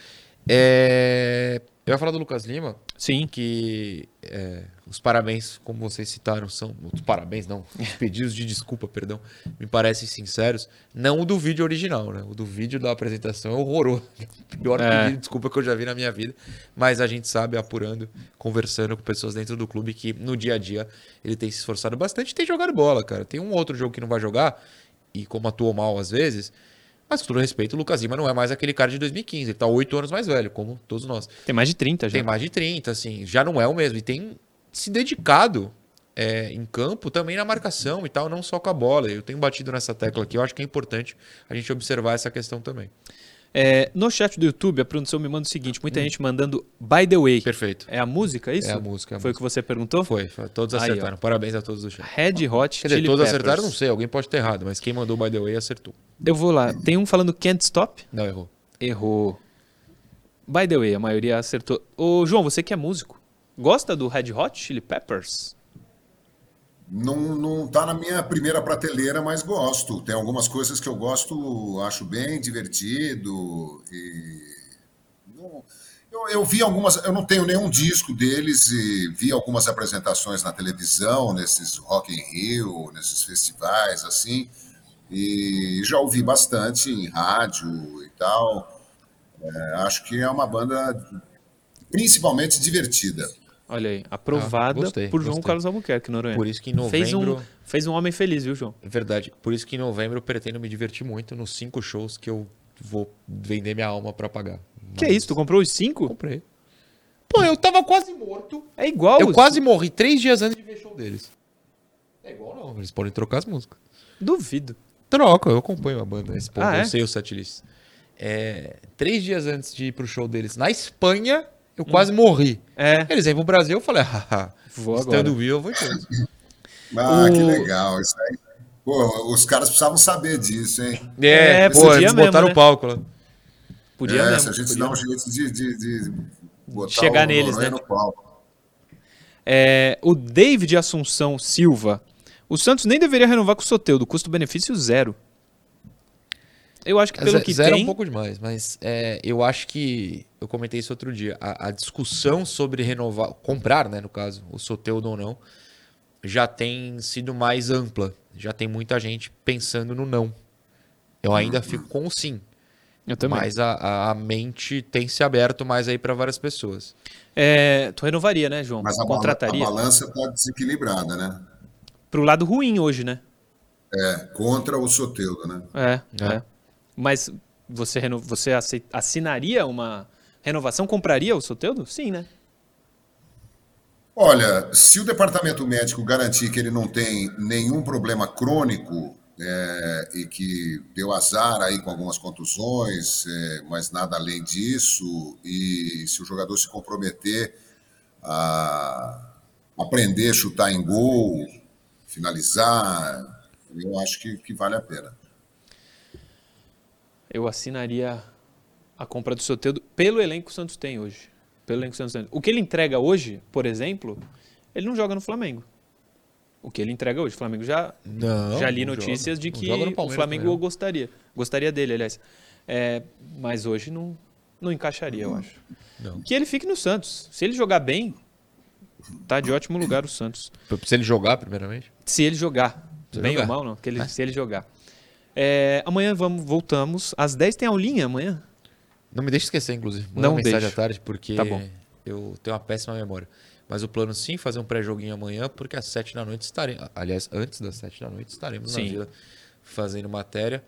D: É... Eu ia falar do Lucas Lima.
B: Sim.
D: Que é, os parabéns, como vocês citaram, são. Os parabéns, não. Os pedidos de desculpa, perdão, me parecem sinceros. Não o do vídeo original, né? O do vídeo da apresentação é horroroso. Pior é. pedido de desculpa que eu já vi na minha vida. Mas a gente sabe, apurando, conversando com pessoas dentro do clube, que no dia a dia ele tem se esforçado bastante e tem jogado bola, cara. Tem um outro jogo que não vai jogar, e como atuou mal às vezes mas, com todo respeito, o Lucas Lima não é mais aquele cara de 2015. Ele tá oito anos mais velho, como todos nós.
B: Tem mais de 30 já.
D: Tem mais de 30, assim. Já não é o mesmo. E tem se dedicado é, em campo também na marcação e tal, não só com a bola. Eu tenho batido nessa tecla aqui. Eu acho que é importante a gente observar essa questão também.
B: É, no chat do YouTube, a produção me manda o seguinte: muita hum. gente mandando By the Way.
D: Perfeito.
B: É a música, é isso?
D: É a música. É a
B: foi
D: música.
B: o que você perguntou?
D: Foi, foi todos acertaram. Parabéns a todos do chat.
B: Red Hot
D: Quer dizer, todos Peppers. acertaram, não sei, alguém pode ter errado, mas quem mandou By the Way acertou.
B: Eu vou lá. Tem um falando Can't Stop?
D: Não, errou.
B: Errou. By the Way, a maioria acertou. Ô, João, você que é músico, gosta do Red Hot Chili Peppers?
C: Não, não tá na minha primeira prateleira, mas gosto. Tem algumas coisas que eu gosto, acho bem divertido. E eu, eu, vi algumas, eu não tenho nenhum disco deles e vi algumas apresentações na televisão, nesses Rock in Rio, nesses festivais assim, e já ouvi bastante em rádio e tal. É, acho que é uma banda principalmente divertida.
B: Olha aí, aprovada ah, gostei, por João gostei. Carlos Albuquerque, Noronha.
D: Por isso que em novembro...
B: Fez um, fez um homem feliz, viu, João?
D: Verdade. Por isso que em novembro eu pretendo me divertir muito nos cinco shows que eu vou vender minha alma para pagar.
B: Mas... Que é isso? Tu comprou os cinco?
D: Comprei. Pô, eu tava quase morto.
B: É igual.
D: Eu os... quase morri três dias antes de ver show deles. É igual não, eles podem trocar as músicas.
B: Duvido.
D: Troca, eu acompanho a banda. Esse ponto, ah, é? eu sei o setlist. é, três dias antes de ir pro show deles na Espanha, eu quase morri.
B: É.
D: Eles vêm pro Brasil, eu falei, haha,
B: Vou
D: estando vivo, eu vou em todos.
C: Ah,
B: O-
C: que legal. Isso aí. Pô, os caras precisavam saber disso, hein?
B: É,
D: pô,
B: podia
D: eles
B: mesmo,
D: botaram
B: né?
D: o palco lá.
B: Podia
C: é,
B: mesmo.
C: se a gente
B: podia
C: dá um jeito de, de, de botar
B: Chegar
C: o
B: neles, né?
C: no palco.
B: É, o David Assunção Silva. O Santos nem deveria renovar com o Soteudo. Custo-benefício zero. Eu acho que pelo
D: Ze-
B: que
D: Zero é
B: tem...
D: um pouco demais, mas é, eu acho que. Eu comentei isso outro dia. A, a discussão sobre renovar, comprar, né, no caso, o Soteudo ou não, já tem sido mais ampla. Já tem muita gente pensando no não. Eu ainda fico com o sim.
B: Eu também.
D: Mas a, a- a mente tem se aberto mais aí para várias pessoas.
B: É, tu renovaria, né, João?
C: Mas a,
B: Contrataria.
C: a balança está desequilibrada, né?
B: Pro lado ruim hoje, né?
C: É, contra o Soteudo, né?
B: É,
D: É.
B: é. Mas você, reno... você assinaria uma renovação? Compraria o Soteudo? Sim, né?
C: Olha, se o departamento médico garantir que ele não tem nenhum problema crônico é, e que deu azar aí com algumas contusões, é, mas nada além disso, e se o jogador se comprometer a aprender a chutar em gol, finalizar, eu acho que, que vale a pena.
B: Eu assinaria a compra do Soteudo pelo elenco que o Santos tem hoje. Pelo elenco que o Santos tem. O que ele entrega hoje, por exemplo, ele não joga no Flamengo. O que ele entrega hoje, o Flamengo já
D: Não.
B: já li notícias
D: joga.
B: de que
D: no
B: o Flamengo gostaria. Gostaria dele, aliás. É, mas hoje não, não encaixaria, eu acho.
D: Não.
B: Que ele fique no Santos. Se ele jogar bem, tá de ótimo lugar o Santos.
D: Se ele jogar, primeiramente.
B: Se ele jogar.
D: Se
B: bem
D: jogar.
B: ou mal, não. Ele, Se ele jogar. É, amanhã vamos, voltamos. Às 10 tem aulinha amanhã?
D: Não me deixe esquecer, inclusive. Manda
B: Não
D: uma mensagem
B: deixo.
D: à tarde, porque
B: Tá bom.
D: eu tenho uma péssima memória. Mas o plano sim, fazer um pré-joguinho amanhã, porque às 7 da noite estaremos. Aliás, antes das 7 da noite estaremos
B: Sim.
D: na vila fazendo matéria.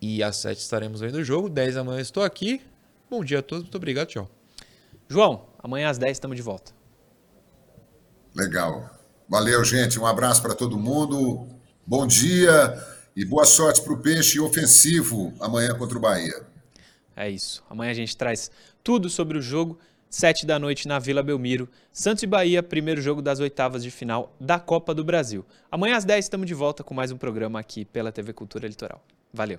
D: E às 7 estaremos vendo o jogo. 10 da manhã estou aqui. Bom dia a todos, muito obrigado, tchau.
B: João, amanhã às 10 estamos de volta.
C: Legal. Valeu, gente. Um abraço para todo mundo. Bom dia e boa sorte para o Peixe ofensivo amanhã contra o Bahia.
B: É isso. Amanhã a gente traz tudo sobre o jogo. 7 da noite na Vila Belmiro. Santos e Bahia, primeiro jogo das oitavas de final da Copa do Brasil. Amanhã às 10 estamos de volta com mais um programa aqui pela TV Cultura Litoral. Valeu.